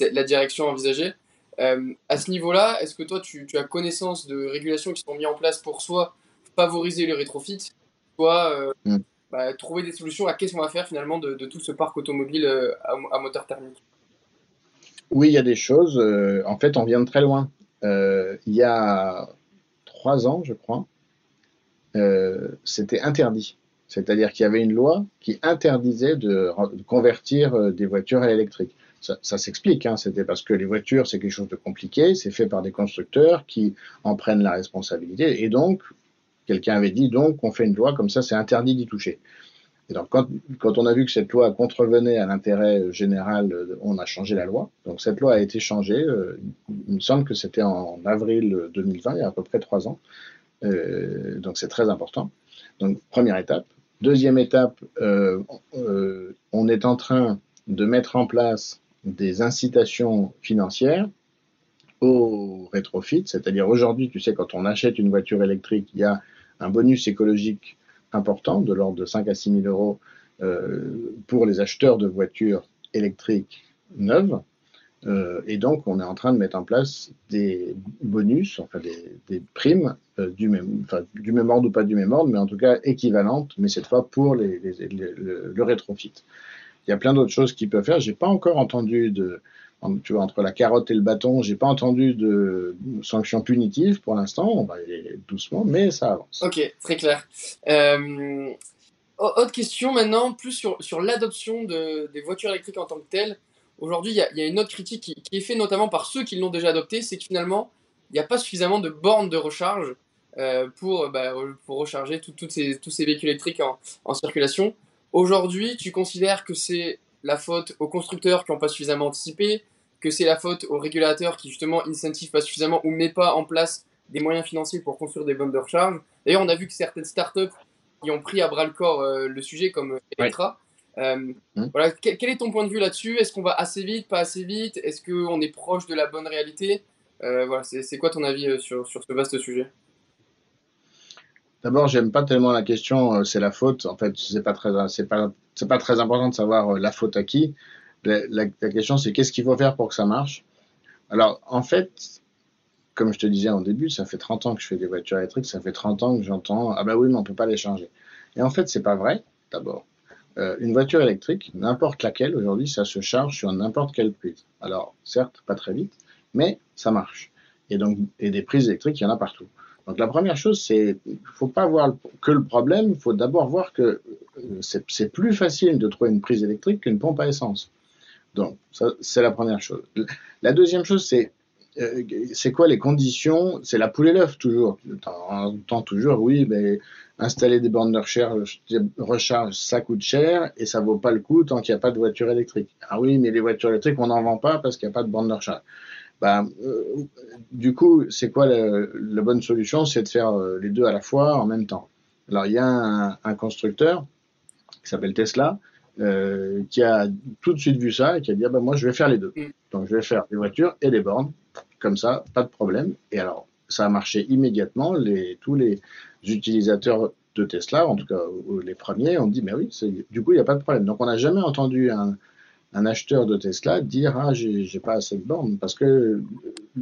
la direction envisagée. Euh, à ce niveau-là, est-ce que toi, tu, as connaissance de régulations qui sont mises en place pour soit favoriser le rétrofit, soit euh, mm. bah, trouver des solutions à qu'est-ce qu'on va faire finalement de, tout ce parc automobile euh, à, moteur thermique? Oui, il y a des choses. en fait, on vient de très loin. il y a trois ans, je crois, c'était interdit. C'est-à-dire qu'il y avait une loi qui interdisait de convertir des voitures à l'électrique ça, s'explique. Hein. C'était parce que les voitures, c'est quelque chose de compliqué, c'est fait par des constructeurs qui en prennent la responsabilité. Et donc, quelqu'un avait dit, donc, on fait une loi comme ça, c'est interdit d'y toucher. Et donc, quand, on a vu que cette loi contrevenait à l'intérêt général, on a changé la loi. Donc, cette loi a été changée. Euh, il me semble que c'était en avril 2020, il y a à peu près trois ans. Euh, donc, c'est très important. Donc, première étape. Deuxième étape, on est en train de mettre en place des incitations financières au rétrofit, c'est-à-dire aujourd'hui, tu sais, quand on achète une voiture électrique, il y a un bonus écologique important de l'ordre de 5 à 6 000 euros euh, pour les acheteurs de voitures électriques neuves. Euh, et donc, on est en train de mettre en place des bonus, enfin des, primes euh, du, même, ordre ou pas du même ordre, mais en tout cas équivalentes, mais cette fois pour le rétrofit. Il y a plein d'autres choses qu'ils peuvent faire. J'ai pas encore entendu de, tu vois, entre la carotte et le bâton, j'ai pas entendu de sanctions punitives pour l'instant. On va aller doucement, mais ça avance. Ok, très clair. Euh, autre question maintenant, plus sur, sur l'adoption de, des voitures électriques en tant que telles. Aujourd'hui, il y, a une autre critique qui, est faite notamment par ceux qui l'ont déjà adopté, c'est que finalement, il n'y a pas suffisamment de bornes de recharge euh, pour, bah, pour recharger toutes ces, tous ces véhicules électriques en circulation. Aujourd'hui, tu considères que c'est la faute aux constructeurs qui n'ont pas suffisamment anticipé, que c'est la faute aux régulateurs qui justement incentivent pas suffisamment ou met pas en place des moyens financiers pour construire des bornes de recharge. D'ailleurs, on a vu que certaines startups qui ont pris à bras le corps euh, le sujet, comme euh, Electra. Euh, mmh. voilà, quel, est ton point de vue là-dessus? Est-ce qu'on va assez vite, pas assez vite? Est-ce qu'on est proche de la bonne réalité? Voilà, c'est quoi ton avis sur, sur ce vaste sujet? D'abord, j'aime pas tellement la question, euh, c'est la faute. En fait, c'est pas très, c'est pas, c'est pas très important de savoir euh, la faute à qui. La, question, c'est qu'est-ce qu'il faut faire pour que ça marche? Alors, en fait, comme je te disais en début, ça fait 30 ans que je fais des voitures électriques, ça fait 30 ans que j'entends ah ben oui, mais on peut pas les changer. Et en fait, c'est pas vrai. D'abord, euh, une voiture électrique, n'importe laquelle aujourd'hui, ça se charge sur n'importe quelle prise. Alors, certes, pas très vite, mais ça marche. Et donc, et des prises électriques, il y en a partout. Donc la première chose, c'est il faut pas voir que le problème, il faut d'abord voir que euh, c'est plus facile de trouver une prise électrique qu'une pompe à essence. Donc ça, c'est la première chose. La deuxième chose, c'est euh, c'est quoi les conditions? C'est la poule et l'œuf toujours. On entend toujours, oui, mais installer des bornes de recharge, recharge, ça coûte cher et ça vaut pas le coup tant qu'il n'y a pas de voiture électrique. Ah oui, mais les voitures électriques, on n'en vend pas parce qu'il n'y a pas de bornes de recharge. Bah, euh, du coup, c'est quoi la, bonne solution? C'est de faire euh, les deux à la fois en même temps. Alors, il y a un, constructeur qui s'appelle Tesla euh, qui a tout de suite vu ça et qui a dit ah bah, moi, je vais faire les deux. Mm. Donc, je vais faire les voitures et les bornes. Comme ça, pas de problème. Et alors, ça a marché immédiatement. Les, tous les utilisateurs de Tesla, en tout cas les premiers, ont dit mais oui, du coup, il n'y a pas de problème. Donc, on n'a jamais entendu un un acheteur de Tesla dire ah j'ai pas assez de bornes parce que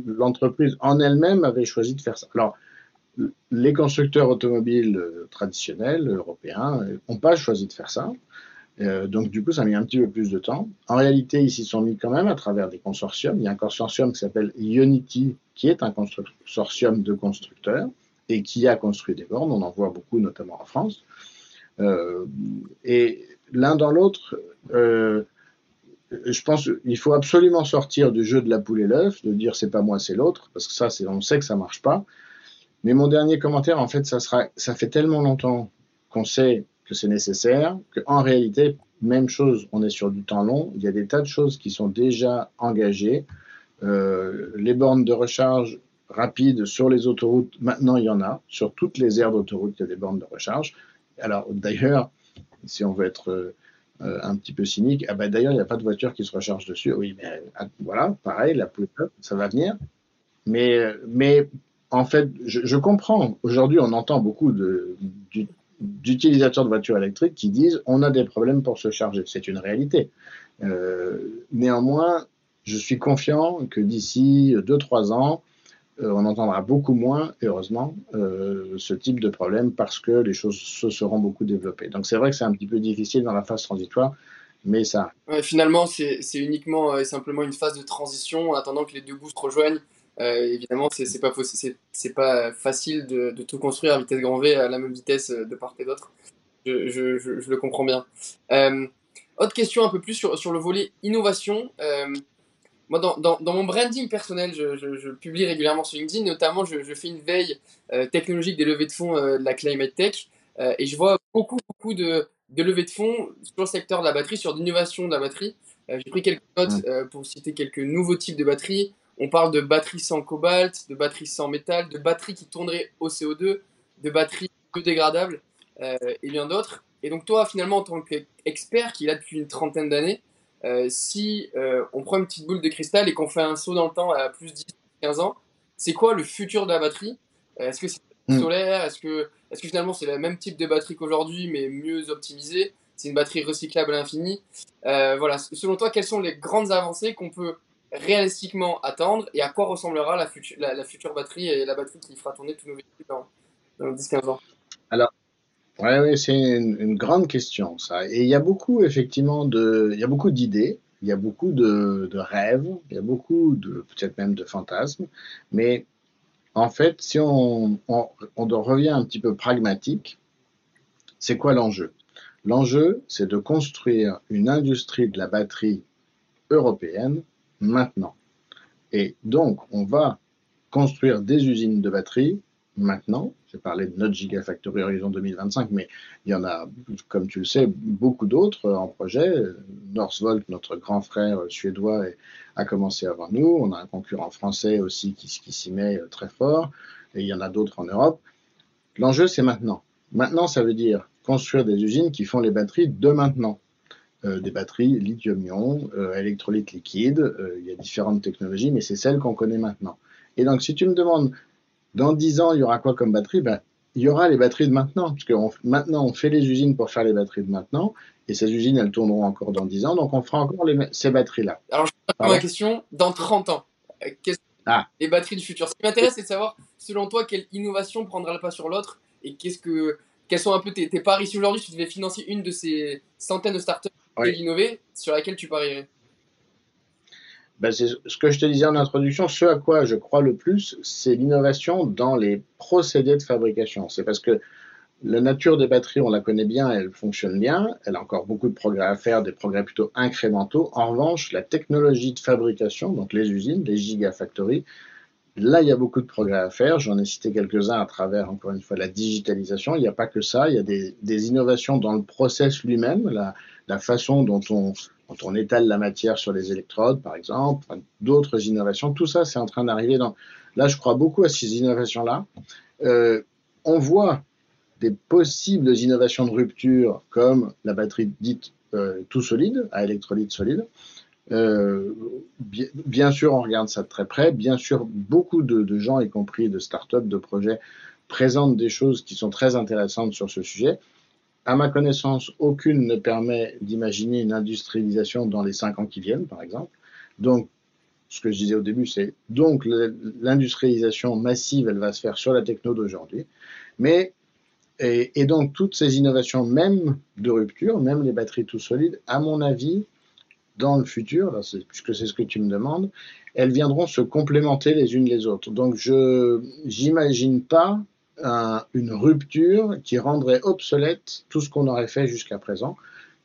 l'entreprise en elle-même avait choisi de faire ça. Alors les constructeurs automobiles euh, traditionnels européens n'ont pas choisi de faire ça. Euh, donc du coup, ça a mis un petit peu plus de temps. En réalité, ils s'y sont mis quand même à travers des consortiums. Il y a un consortium qui s'appelle Unity, qui est un consortium de constructeurs et qui a construit des bornes. On en voit beaucoup, notamment en France. Euh, et l'un dans l'autre, euh, je pense qu'il faut absolument sortir du jeu de la poule et l'œuf, de dire c'est pas moi, c'est l'autre, parce que ça, c'est, on sait que ça marche pas. Mais mon dernier commentaire, en fait, ça sera, ça fait tellement longtemps qu'on sait que c'est nécessaire, qu'en réalité, même chose, on est sur du temps long. Il y a des tas de choses qui sont déjà engagées. Euh, les bornes de recharge rapides sur les autoroutes, maintenant il y en a. Sur toutes les aires d'autoroute, il y a des bornes de recharge. Alors d'ailleurs, si on veut être euh, un petit peu cynique. Ah bah d'ailleurs, il n'y a pas de voiture qui se recharge dessus. Oui, mais ah, voilà, pareil, la poule, ça va venir. Mais, mais en fait, je, comprends. Aujourd'hui, on entend beaucoup d'utilisateurs de voitures électriques qui disent on a des problèmes pour se charger. C'est une réalité. Euh, néanmoins, je suis confiant que d'ici 2-3 ans, on entendra beaucoup moins, heureusement, euh, ce type de problème parce que les choses se seront beaucoup développées. Donc c'est vrai que c'est un petit peu difficile dans la phase transitoire, mais ça. finalement, c'est uniquement et simplement une phase de transition en attendant que les deux bouts se rejoignent. Euh, évidemment, c'est pas, pas facile de, tout construire à vitesse grand V à la même vitesse de part et d'autre. Je, le comprends bien. autre question un peu plus sur le volet innovation. Moi, dans, dans, dans, mon branding personnel, je, je, je, publie régulièrement sur LinkedIn, notamment je, je fais une veille euh, technologique des levées de fonds euh, de la Climate Tech, euh, et je vois beaucoup, beaucoup de, de levées de fonds sur le secteur de la batterie, sur l'innovation de la batterie. J'ai pris quelques notes pour citer quelques nouveaux types de batteries. On parle de batteries sans cobalt, de batteries sans métal, de batteries qui tourneraient au CO2, de batteries biodégradables et bien d'autres. Et donc toi, finalement, en tant qu'expert qui est là depuis une trentaine d'années, euh, si euh, on prend une petite boule de cristal et qu'on fait un saut dans le temps à plus de 10, 15 ans, c'est quoi le futur de la batterie? Euh, Est-ce que c'est mm. solaire? Est-ce que, est que finalement c'est le même type de batterie qu'aujourd'hui, mais mieux optimisée? C'est une batterie recyclable à l'infini. Voilà, selon toi, quelles sont les grandes avancées qu'on peut réalistiquement attendre et à quoi ressemblera la, la, future batterie et la batterie qui fera tourner tous nos véhicules dans, dans 10-15 ans? Alors, oui, c'est une, grande question, ça. Et il y a beaucoup, effectivement, de, il y a beaucoup d'idées, il y a beaucoup de, rêves, il y a beaucoup de, peut-être même de fantasmes. Mais en fait, si on, on, on revient un petit peu pragmatique, c'est quoi l'enjeu? L'enjeu, c'est de construire une industrie de la batterie européenne maintenant. Et donc, on va construire des usines de batterie maintenant. J'ai parlé de notre Gigafactory Horizon 2025, mais il y en a, comme tu le sais, beaucoup d'autres en projet. Northvolt, notre grand frère suédois, a commencé avant nous. On a un concurrent français aussi qui, s'y met très fort. Et il y en a d'autres en Europe. L'enjeu, c'est maintenant. Maintenant, ça veut dire construire des usines qui font les batteries de maintenant. Euh, des batteries lithium-ion, euh, électrolyte liquide, euh, il y a différentes technologies, mais c'est celles qu'on connaît maintenant. Et donc, si tu me demandes dans 10 ans, il y aura quoi comme batterie? Ben, Il y aura les batteries de maintenant, puisque maintenant, on fait les usines pour faire les batteries de maintenant, et ces usines, elles tourneront encore dans 10 ans, donc on fera encore ces batteries-là. Alors, je vais ma question, dans 30 ans, euh, ah. les batteries du futur? Ce qui m'intéresse, c'est de savoir, selon toi, quelle innovation prendra le pas sur l'autre, et qu'est-ce que, quels sont un peu tes, paris? Si aujourd'hui, tu devais financer une de ces centaines de startups oui. innovées, sur laquelle tu parierais? Ben, ce que je te disais en introduction, ce à quoi je crois le plus, c'est l'innovation dans les procédés de fabrication. C'est parce que la nature des batteries, on la connaît bien, elle fonctionne bien, elle a encore beaucoup de progrès à faire, des progrès plutôt incrémentaux. En revanche, la technologie de fabrication, donc les usines, les gigafactories, Là, il y a beaucoup de progrès à faire. J'en ai cité quelques-uns à travers, encore une fois, la digitalisation. Il n'y a pas que ça. Il y a des, des innovations dans le process lui-même, la, la, façon dont on, on étale la matière sur les électrodes, par exemple, d'autres innovations, tout ça, c'est en train d'arriver dans. Là, je crois beaucoup à ces innovations-là. Euh, on voit des possibles innovations de rupture comme la batterie dite euh, tout solide, à électrolyte solide. Euh, bien, sûr, on regarde ça de très près. Bien sûr, beaucoup de, de gens, y compris de start-up, de projets, présentent des choses qui sont très intéressantes sur ce sujet. À ma connaissance, aucune ne permet d'imaginer une industrialisation dans les cinq ans qui viennent, par exemple. Donc, ce que je disais au début, c'est donc l'industrialisation massive, elle va se faire sur la techno d'aujourd'hui. Mais et, donc toutes ces innovations, même de rupture, même les batteries tout solides, à mon avis, dans le futur, puisque c'est ce que tu me demandes, elles viendront se complémenter les unes les autres. Donc je n'imagine pas une rupture qui rendrait obsolète tout ce qu'on aurait fait jusqu'à présent.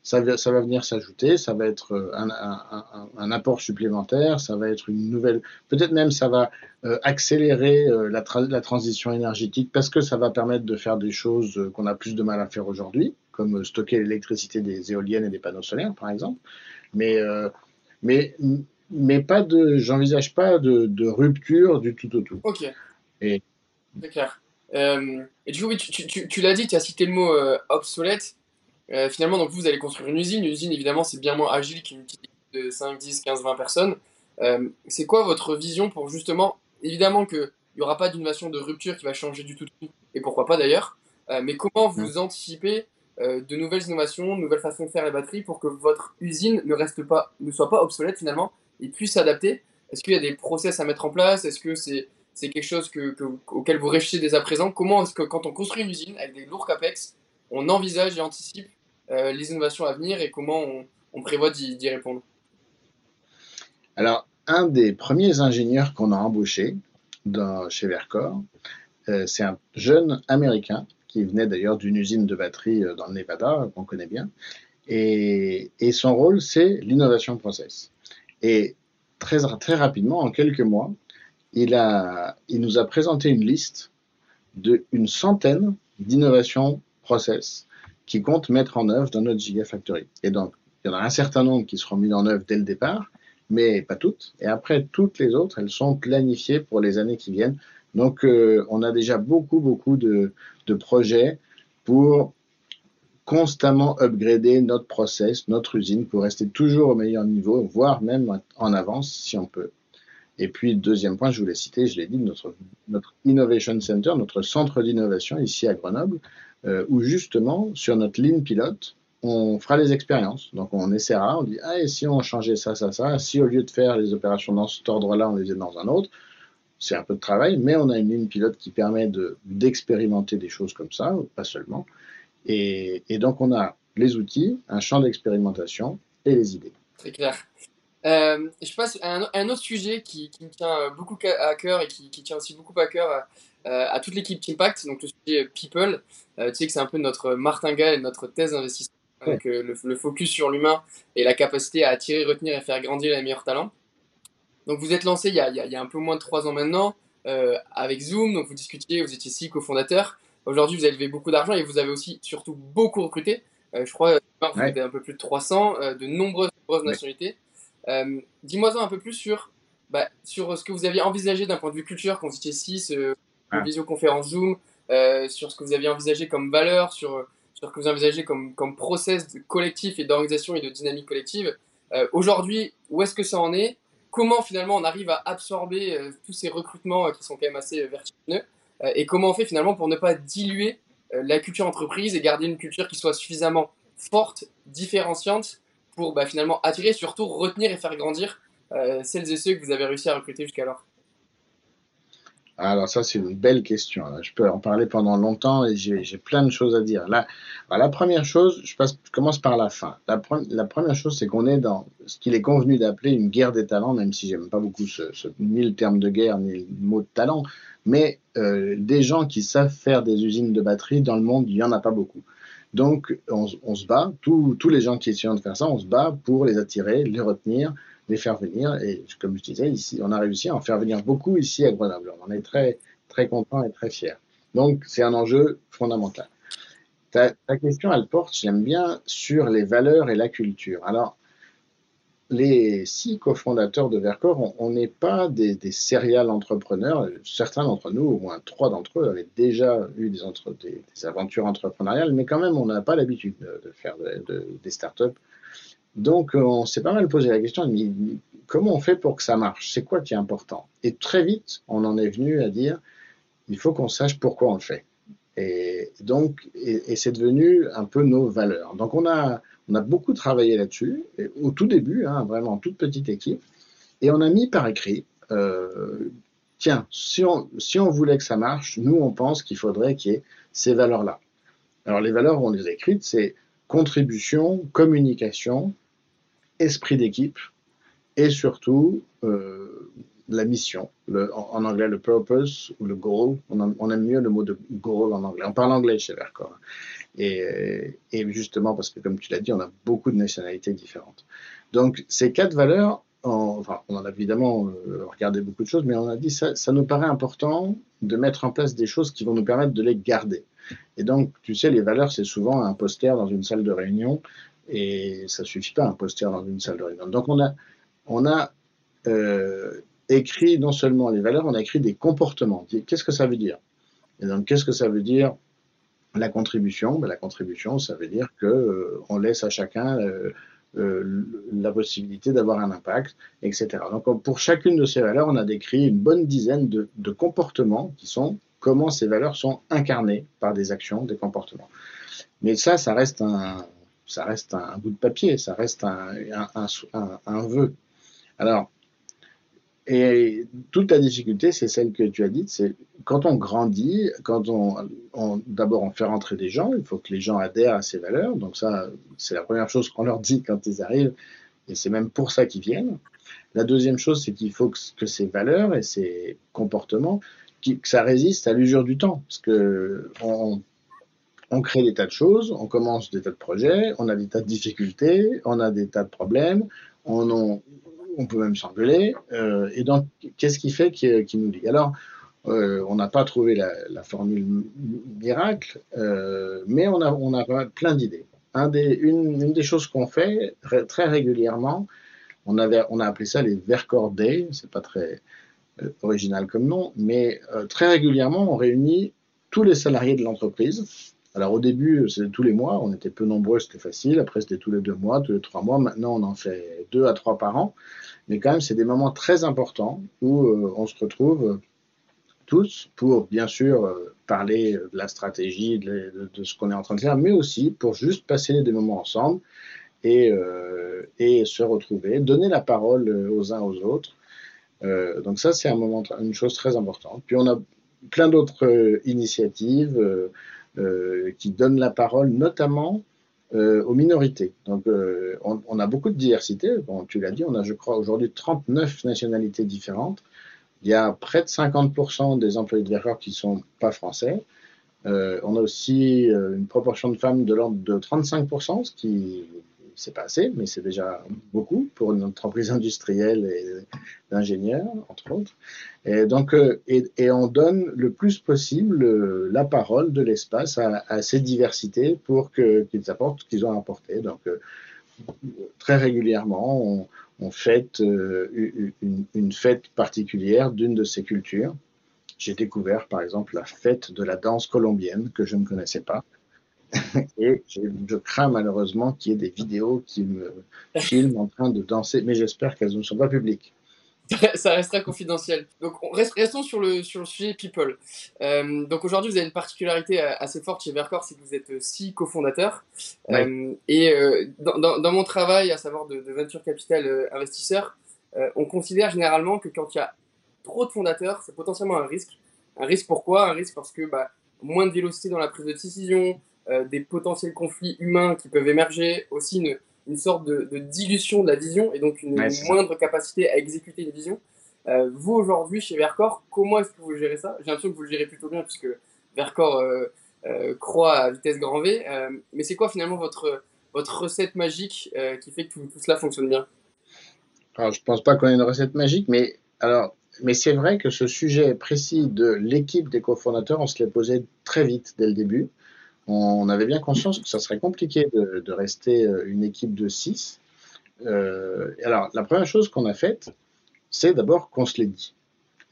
Ça, ça, va venir s'ajouter, ça va être un, un, un, apport supplémentaire, ça va être une nouvelle, peut-être même ça va euh, accélérer euh, la, la, transition énergétique parce que ça va permettre de faire des choses euh, qu'on a plus de mal à faire aujourd'hui, comme stocker l'électricité des éoliennes et des panneaux solaires, par exemple. Mais, mais, mais pas de, j'envisage pas de, de, rupture du tout au tout. Ok. Et, C'est clair. Euh, et du coup, oui, tu, tu, tu l'as dit, tu as cité le mot euh, obsolète. Euh, finalement, donc vous, allez construire une usine. Une usine, évidemment, c'est bien moins agile qu'une petite de 5, 10, 15, 20 personnes. c'est quoi votre vision pour justement, évidemment qu'il n'y aura pas d'innovation de rupture qui va changer du tout, et pourquoi pas d'ailleurs, mais comment vous mmh. anticipez de nouvelles innovations, de nouvelles façons de faire les batteries pour que votre usine ne reste pas, ne soit pas obsolète finalement et puisse s'adapter? Est-ce qu'il y a des process à mettre en place? Est-ce que c'est c'est quelque chose que, auquel vous réfléchissez dès à présent. Comment est-ce que quand on construit une usine avec des lourds capex, on envisage et anticipe euh, les innovations à venir et comment on, prévoit d'y répondre? Alors, un des premiers ingénieurs qu'on a embauché chez Vercor, euh, c'est un jeune Américain qui venait d'ailleurs d'une usine de batterie euh, dans le Nevada, qu'on connaît bien. Et, son rôle, c'est l'innovation process. Et très rapidement, en quelques mois, il, nous a présenté une liste d'une centaine d'innovations process qui compte mettre en œuvre dans notre Gigafactory. Et donc, il y en a un certain nombre qui seront mis en œuvre dès le départ, mais pas toutes. Et après, toutes les autres, elles sont planifiées pour les années qui viennent. Donc, euh, on a déjà beaucoup, beaucoup de projets pour constamment upgrader notre process, notre usine pour rester toujours au meilleur niveau, voire même en avance si on peut. Et puis, deuxième point, je voulais citer, je l'ai dit, notre, Innovation Center, notre centre d'innovation ici à Grenoble, euh, où justement, sur notre ligne pilote, on fera les expériences. Donc, on essaiera, on dit, ah, et si on changeait ça, ça, ça, si au lieu de faire les opérations dans cet ordre-là, on les faisait dans un autre, c'est un peu de travail, mais on a une ligne pilote qui permet d'expérimenter des choses comme ça, pas seulement. Et, donc, on a les outils, un champ d'expérimentation et les idées. Très clair. Euh, je passe à un, autre sujet qui, me tient beaucoup à cœur et qui, tient aussi beaucoup à cœur euh, à, toute l'équipe Impact, donc le sujet People. Euh, tu sais que c'est un peu notre martingale, notre thèse d'investissement, avec le, focus sur l'humain et la capacité à attirer, retenir et faire grandir les meilleurs talents. Donc vous êtes lancé il y a, il y a un peu moins de trois ans maintenant avec Zoom, donc vous discutiez, vous étiez six cofondateurs. Aujourd'hui, vous avez levé beaucoup d'argent et vous avez aussi surtout beaucoup recruté. Euh, je crois que vous un peu plus de 300, euh, de nombreuses, nationalités. Euh, dis-moi un peu plus sur, bah, sur ce que vous aviez envisagé d'un point de vue culture quand vous étiez 6, ah. visioconférence Zoom, sur ce que vous aviez envisagé comme valeur, sur, sur ce que vous envisagez comme, comme process collectif et d'organisation et de dynamique collective. Aujourd'hui, où est-ce que ça en est? Comment finalement on arrive à absorber tous ces recrutements qui sont quand même assez vertigineux? Euh, et comment on fait finalement pour ne pas diluer euh, la culture entreprise et garder une culture qui soit suffisamment forte, différenciante pour bah, finalement attirer, surtout retenir et faire grandir euh, celles et ceux que vous avez réussi à recruter jusqu'alors alors ça, c'est une belle question. Je peux en parler pendant longtemps et j'ai plein de choses à dire. Là, bah, la première chose, je, commence par la fin. La, première chose, c'est qu'on est dans ce qu'il est convenu d'appeler une guerre des talents, même si j'aime pas beaucoup ce, ce, ni le terme de guerre ni le mot de talent. Mais euh, des gens qui savent faire des usines de batterie dans le monde, il n'y en a pas beaucoup. Donc, on, se bat, tous les gens qui essaient de faire ça, on se bat pour les attirer, les retenir, les faire venir. Et comme je disais, ici, on a réussi à en faire venir beaucoup ici à Grenoble. On en est très, très content et très fier. Donc, c'est un enjeu fondamental. Ta, ta, question, elle porte, j'aime bien, sur les valeurs et la culture. Alors, les six cofondateurs de Vercor, on n'est pas des, des serial entrepreneurs. Certains d'entre nous, au moins trois d'entre eux, avaient déjà eu des, aventures entrepreneuriales, mais quand même, on n'a pas l'habitude de, faire des startups. Donc, on s'est pas mal posé la question, comment on fait pour que ça marche? C'est quoi qui est important? Et très vite, on en est venu à dire, il faut qu'on sache pourquoi on le fait. Et donc, et, c'est devenu un peu nos valeurs. Donc, on a, on a beaucoup travaillé là-dessus, au tout début, hein, vraiment toute petite équipe, et on a mis par écrit, euh, tiens, si on, voulait que ça marche, nous, on pense qu'il faudrait qu'il y ait ces valeurs-là. Alors, les valeurs, on les a écrites, c'est contribution, communication, esprit d'équipe, et surtout, euh, la mission, en, anglais le purpose ou le goal, on, aime mieux le mot de goal en anglais. On parle anglais chez Vercor. Et, justement parce que comme tu l'as dit, on a beaucoup de nationalités différentes. Donc ces quatre valeurs, enfin on en a évidemment euh, regardé beaucoup de choses, mais on a dit ça, ça nous paraît important de mettre en place des choses qui vont nous permettre de les garder. Et donc tu sais, les valeurs c'est souvent un poster dans une salle de réunion et ça suffit pas un poster dans une salle de réunion. Donc on a on a euh, écrit non seulement les valeurs, on a écrit des comportements. Qu'est-ce que ça veut dire? Et donc, qu'est-ce que ça veut dire la contribution? Ben, La contribution, ça veut dire que euh, on laisse à chacun euh, euh, la possibilité d'avoir un impact, etc. Donc, pour chacune de ces valeurs, on a décrit une bonne dizaine de, comportements qui sont comment ces valeurs sont incarnées par des actions, des comportements. Mais ça, ça reste un, ça reste un bout de papier, ça reste un, un vœu. Alors, et toute la difficulté, c'est celle que tu as dite, c'est quand on grandit, quand on, d'abord on fait rentrer des gens, il faut que les gens adhèrent à ces valeurs. Donc ça, c'est la première chose qu'on leur dit quand ils arrivent, et c'est même pour ça qu'ils viennent. La deuxième chose, c'est qu'il faut que, ces valeurs et ces comportements, que ça résiste à l'usure du temps, parce que on, crée des tas de choses, on commence des tas de projets, on a des tas de difficultés, on a des tas de problèmes, on, on, on peut même s'engueuler. Euh, et donc, qu'est-ce qui fait qu'il nous dit? Alors, euh, on n'a pas trouvé la, formule miracle, euh, mais on a, on a plein d'idées. Une, des choses qu'on fait très régulièrement, on, a appelé ça les Vercors Day, c'est pas très original comme nom, mais très régulièrement, on réunit tous les salariés de l'entreprise Alors au début, c'était tous les mois, on était peu nombreux, c'était facile. Après, c'était tous les deux mois, tous les trois mois. Maintenant, on en fait deux à trois par an. Mais quand même, c'est des moments très importants où euh, on se retrouve tous pour, bien sûr, euh, parler de la stratégie, de, ce qu'on est en train de faire, mais aussi pour juste passer des moments ensemble et, euh, et se retrouver, donner la parole aux uns aux autres. donc ça, c'est un moment, une chose très importante. Puis on a plein d'autres initiatives. Euh, qui donne la parole notamment euh, aux minorités. Donc, euh, on, a beaucoup de diversité. Bon, tu l'as dit, on a, je crois, aujourd'hui 39 nationalités différentes. Il y a près de 50% des employés de Vercors qui ne sont pas français. on a aussi une proportion de femmes de l'ordre de 35%, ce qui c'est pas assez, mais c'est déjà beaucoup pour une entreprise industrielle et d'ingénieurs, entre autres. Et donc, euh, et, on donne le plus possible euh, la parole de l'espace à, ces diversités pour qu'ils apportent ce qu'ils ont apporté. Donc, euh, très régulièrement, on, fête une, fête particulière d'une de ces cultures. J'ai découvert, par exemple, la fête de la danse colombienne que je ne connaissais pas. et je crains malheureusement qu'il y ait des vidéos qui me filment en train de danser, mais j'espère qu'elles ne sont pas publiques. Ça restera confidentiel. Donc, restons sur le, sur le sujet People. Euh, donc, aujourd'hui, vous avez une particularité euh, assez forte chez Vercor, c'est que vous êtes euh, six cofondateurs. et dans, dans, mon travail, à savoir de, venture capital investisseur, on considère généralement que quand il y a trop de fondateurs, c'est potentiellement un risque. Un risque pourquoi? Un risque parce que bah, moins de vélocité dans la prise de décision, euh, des potentiels conflits humains qui peuvent émerger, aussi une, une sorte de, de, dilution de la vision et donc une, moindre capacité à exécuter une vision. Euh, vous, aujourd'hui, chez Vercor, comment est-ce que vous gérez ça? J'ai l'impression que vous le gérez plutôt bien puisque Vercor euh, croît à vitesse grand V. mais c'est quoi finalement votre, votre recette magique qui fait que tout, tout cela fonctionne bien? Alors, Je ne pense pas qu'on ait une recette magique, mais alors mais c'est vrai que ce sujet précis de l'équipe des cofondateurs, on se l'est posé très vite dès le début on avait bien conscience que ça serait compliqué de, rester euh, une équipe de 6. Euh, alors, la première chose qu'on a faite, c'est d'abord qu'on se l'ait dit.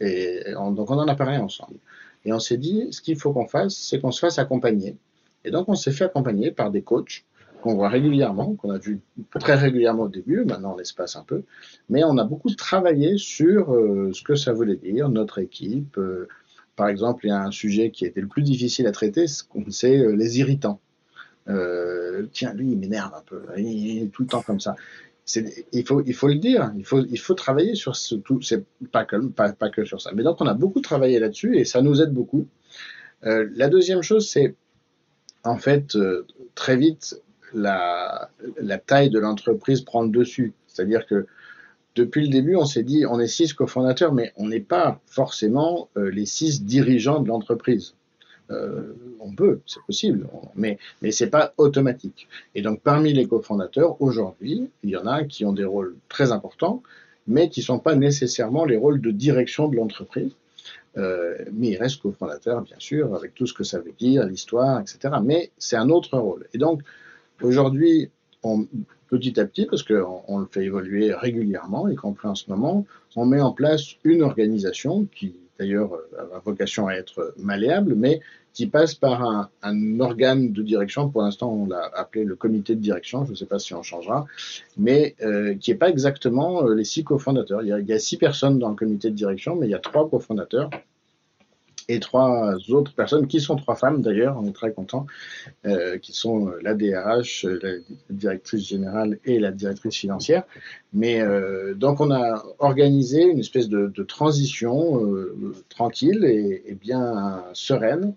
Et donc, on en a parlé ensemble. Et on s'est dit, ce qu'il faut qu'on fasse, c'est qu'on se fasse accompagner. Et donc, on s'est fait accompagner par des coachs qu'on voit régulièrement, qu'on a vu très régulièrement au début, maintenant on l'espace un peu, mais on a beaucoup travaillé sur euh, ce que ça voulait dire, notre équipe, par exemple, il y a un sujet qui a été le plus difficile à traiter, c'est euh, les irritants. Euh, tiens, lui, il m'énerve un peu, il est tout le temps comme ça. Il faut, le dire, il faut, il faut travailler sur ce tout, c'est pas que, pas, que sur ça. Mais donc, on a beaucoup travaillé là-dessus et ça nous aide beaucoup. Euh, la deuxième chose, c'est en fait, très vite, la, la taille de l'entreprise prend le dessus. C'est-à-dire que depuis le début, on s'est dit, on est six cofondateurs, mais on n'est pas forcément euh, les six dirigeants de l'entreprise. Euh, on peut, c'est possible, mais, mais ce n'est pas automatique. Et donc, parmi les cofondateurs, aujourd'hui, il y en a qui ont des rôles très importants, mais qui ne sont pas nécessairement les rôles de direction de l'entreprise. Euh, mais ils restent cofondateurs, bien sûr, avec tout ce que ça veut dire, l'histoire, etc. Mais c'est un autre rôle. Et donc, aujourd'hui, petit à petit, parce qu'on on le fait évoluer régulièrement, y compris en ce moment, on met en place une organisation qui d'ailleurs a vocation à être malléable, mais qui passe par un, organe de direction. Pour l'instant, on l'a appelé le comité de direction. Je ne sais pas si on changera, mais euh, qui n'est pas exactement euh, les six cofondateurs. Il y a six personnes dans le comité de direction, mais il y a trois cofondateurs et trois autres personnes, qui sont trois femmes d'ailleurs, on est très contents, euh, qui sont euh, la DRH, euh, la directrice générale et la directrice financière. Mais euh, donc on a organisé une espèce de, transition euh, tranquille et, bien sereine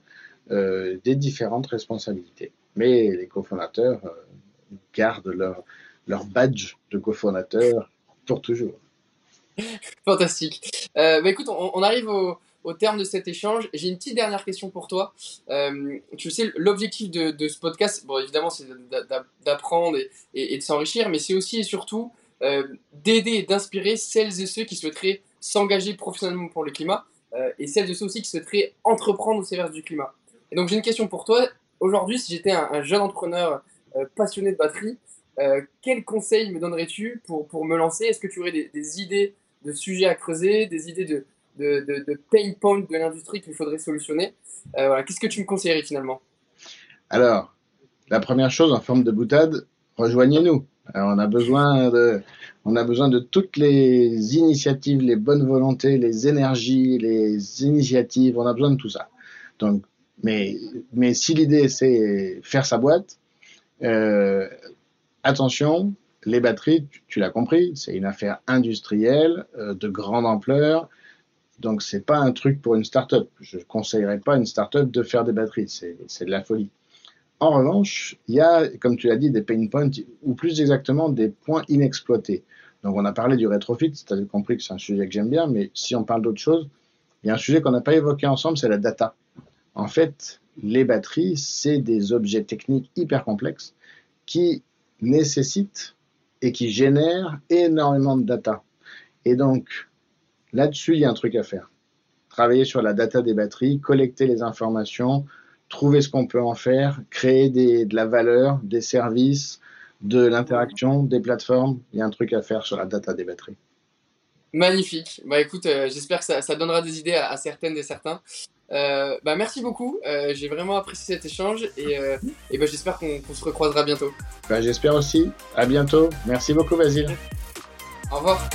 euh, des différentes responsabilités. Mais les cofondateurs gardent leur, leur badge de cofondateur pour toujours. Fantastique. bah écoute, on, on arrive au au terme de cet échange, j'ai une petite dernière question pour toi. Euh, tu sais, l'objectif de, ce podcast, bon, évidemment, c'est d'apprendre et, de s'enrichir, mais c'est aussi et surtout euh, d'aider et d'inspirer celles et ceux qui souhaiteraient s'engager professionnellement pour le climat euh, et celles et ceux aussi qui souhaiteraient entreprendre au service du climat. Et donc, j'ai une question pour toi. Aujourd'hui, si j'étais un, jeune entrepreneur passionné de batterie, quels conseils me donnerais-tu pour, pour me lancer? Est-ce que tu aurais des idées de sujets à creuser, des idées de, de, pain point de l'industrie qu'il faudrait solutionner. Euh, Qu'est-ce que tu me conseillerais finalement? Alors, la première chose en forme de boutade, rejoignez-nous. on a besoin de, on a besoin de toutes les initiatives, les bonnes volontés, les énergies, les initiatives. On a besoin de tout ça. Donc, mais, mais si l'idée c'est faire sa boîte, euh, attention, les batteries, tu, l'as compris, c'est une affaire industrielle euh, de grande ampleur. Donc, c'est pas un truc pour une start-up. Je ne conseillerais pas à une start-up de faire des batteries. C'est de la folie. En revanche, il y a, comme tu l'as dit, des pain points, ou plus exactement des points inexploités. Donc on a parlé du rétrofit, tu as compris que c'est un sujet que j'aime bien, mais si on parle d'autre chose, il y a un sujet qu'on n'a pas évoqué ensemble, c'est la data. En fait, les batteries, c'est des objets techniques hyper complexes qui nécessitent et qui génèrent énormément de data. Et donc, là-dessus, il y a un truc à faire. Travailler sur la data des batteries, collecter les informations, trouver ce qu'on peut en faire, créer de la valeur, des services, de l'interaction, des plateformes. Il y a un truc à faire sur la data des batteries. Magnifique. Bah écoute, euh, j'espère que ça, donnera des idées à, certaines et certains. Euh, bah merci beaucoup. Euh, j'ai vraiment apprécié cet échange et, et bah, j'espère qu'on se recroisera bientôt. Bah, j'espère aussi. À bientôt. Merci beaucoup, Basile. Au revoir.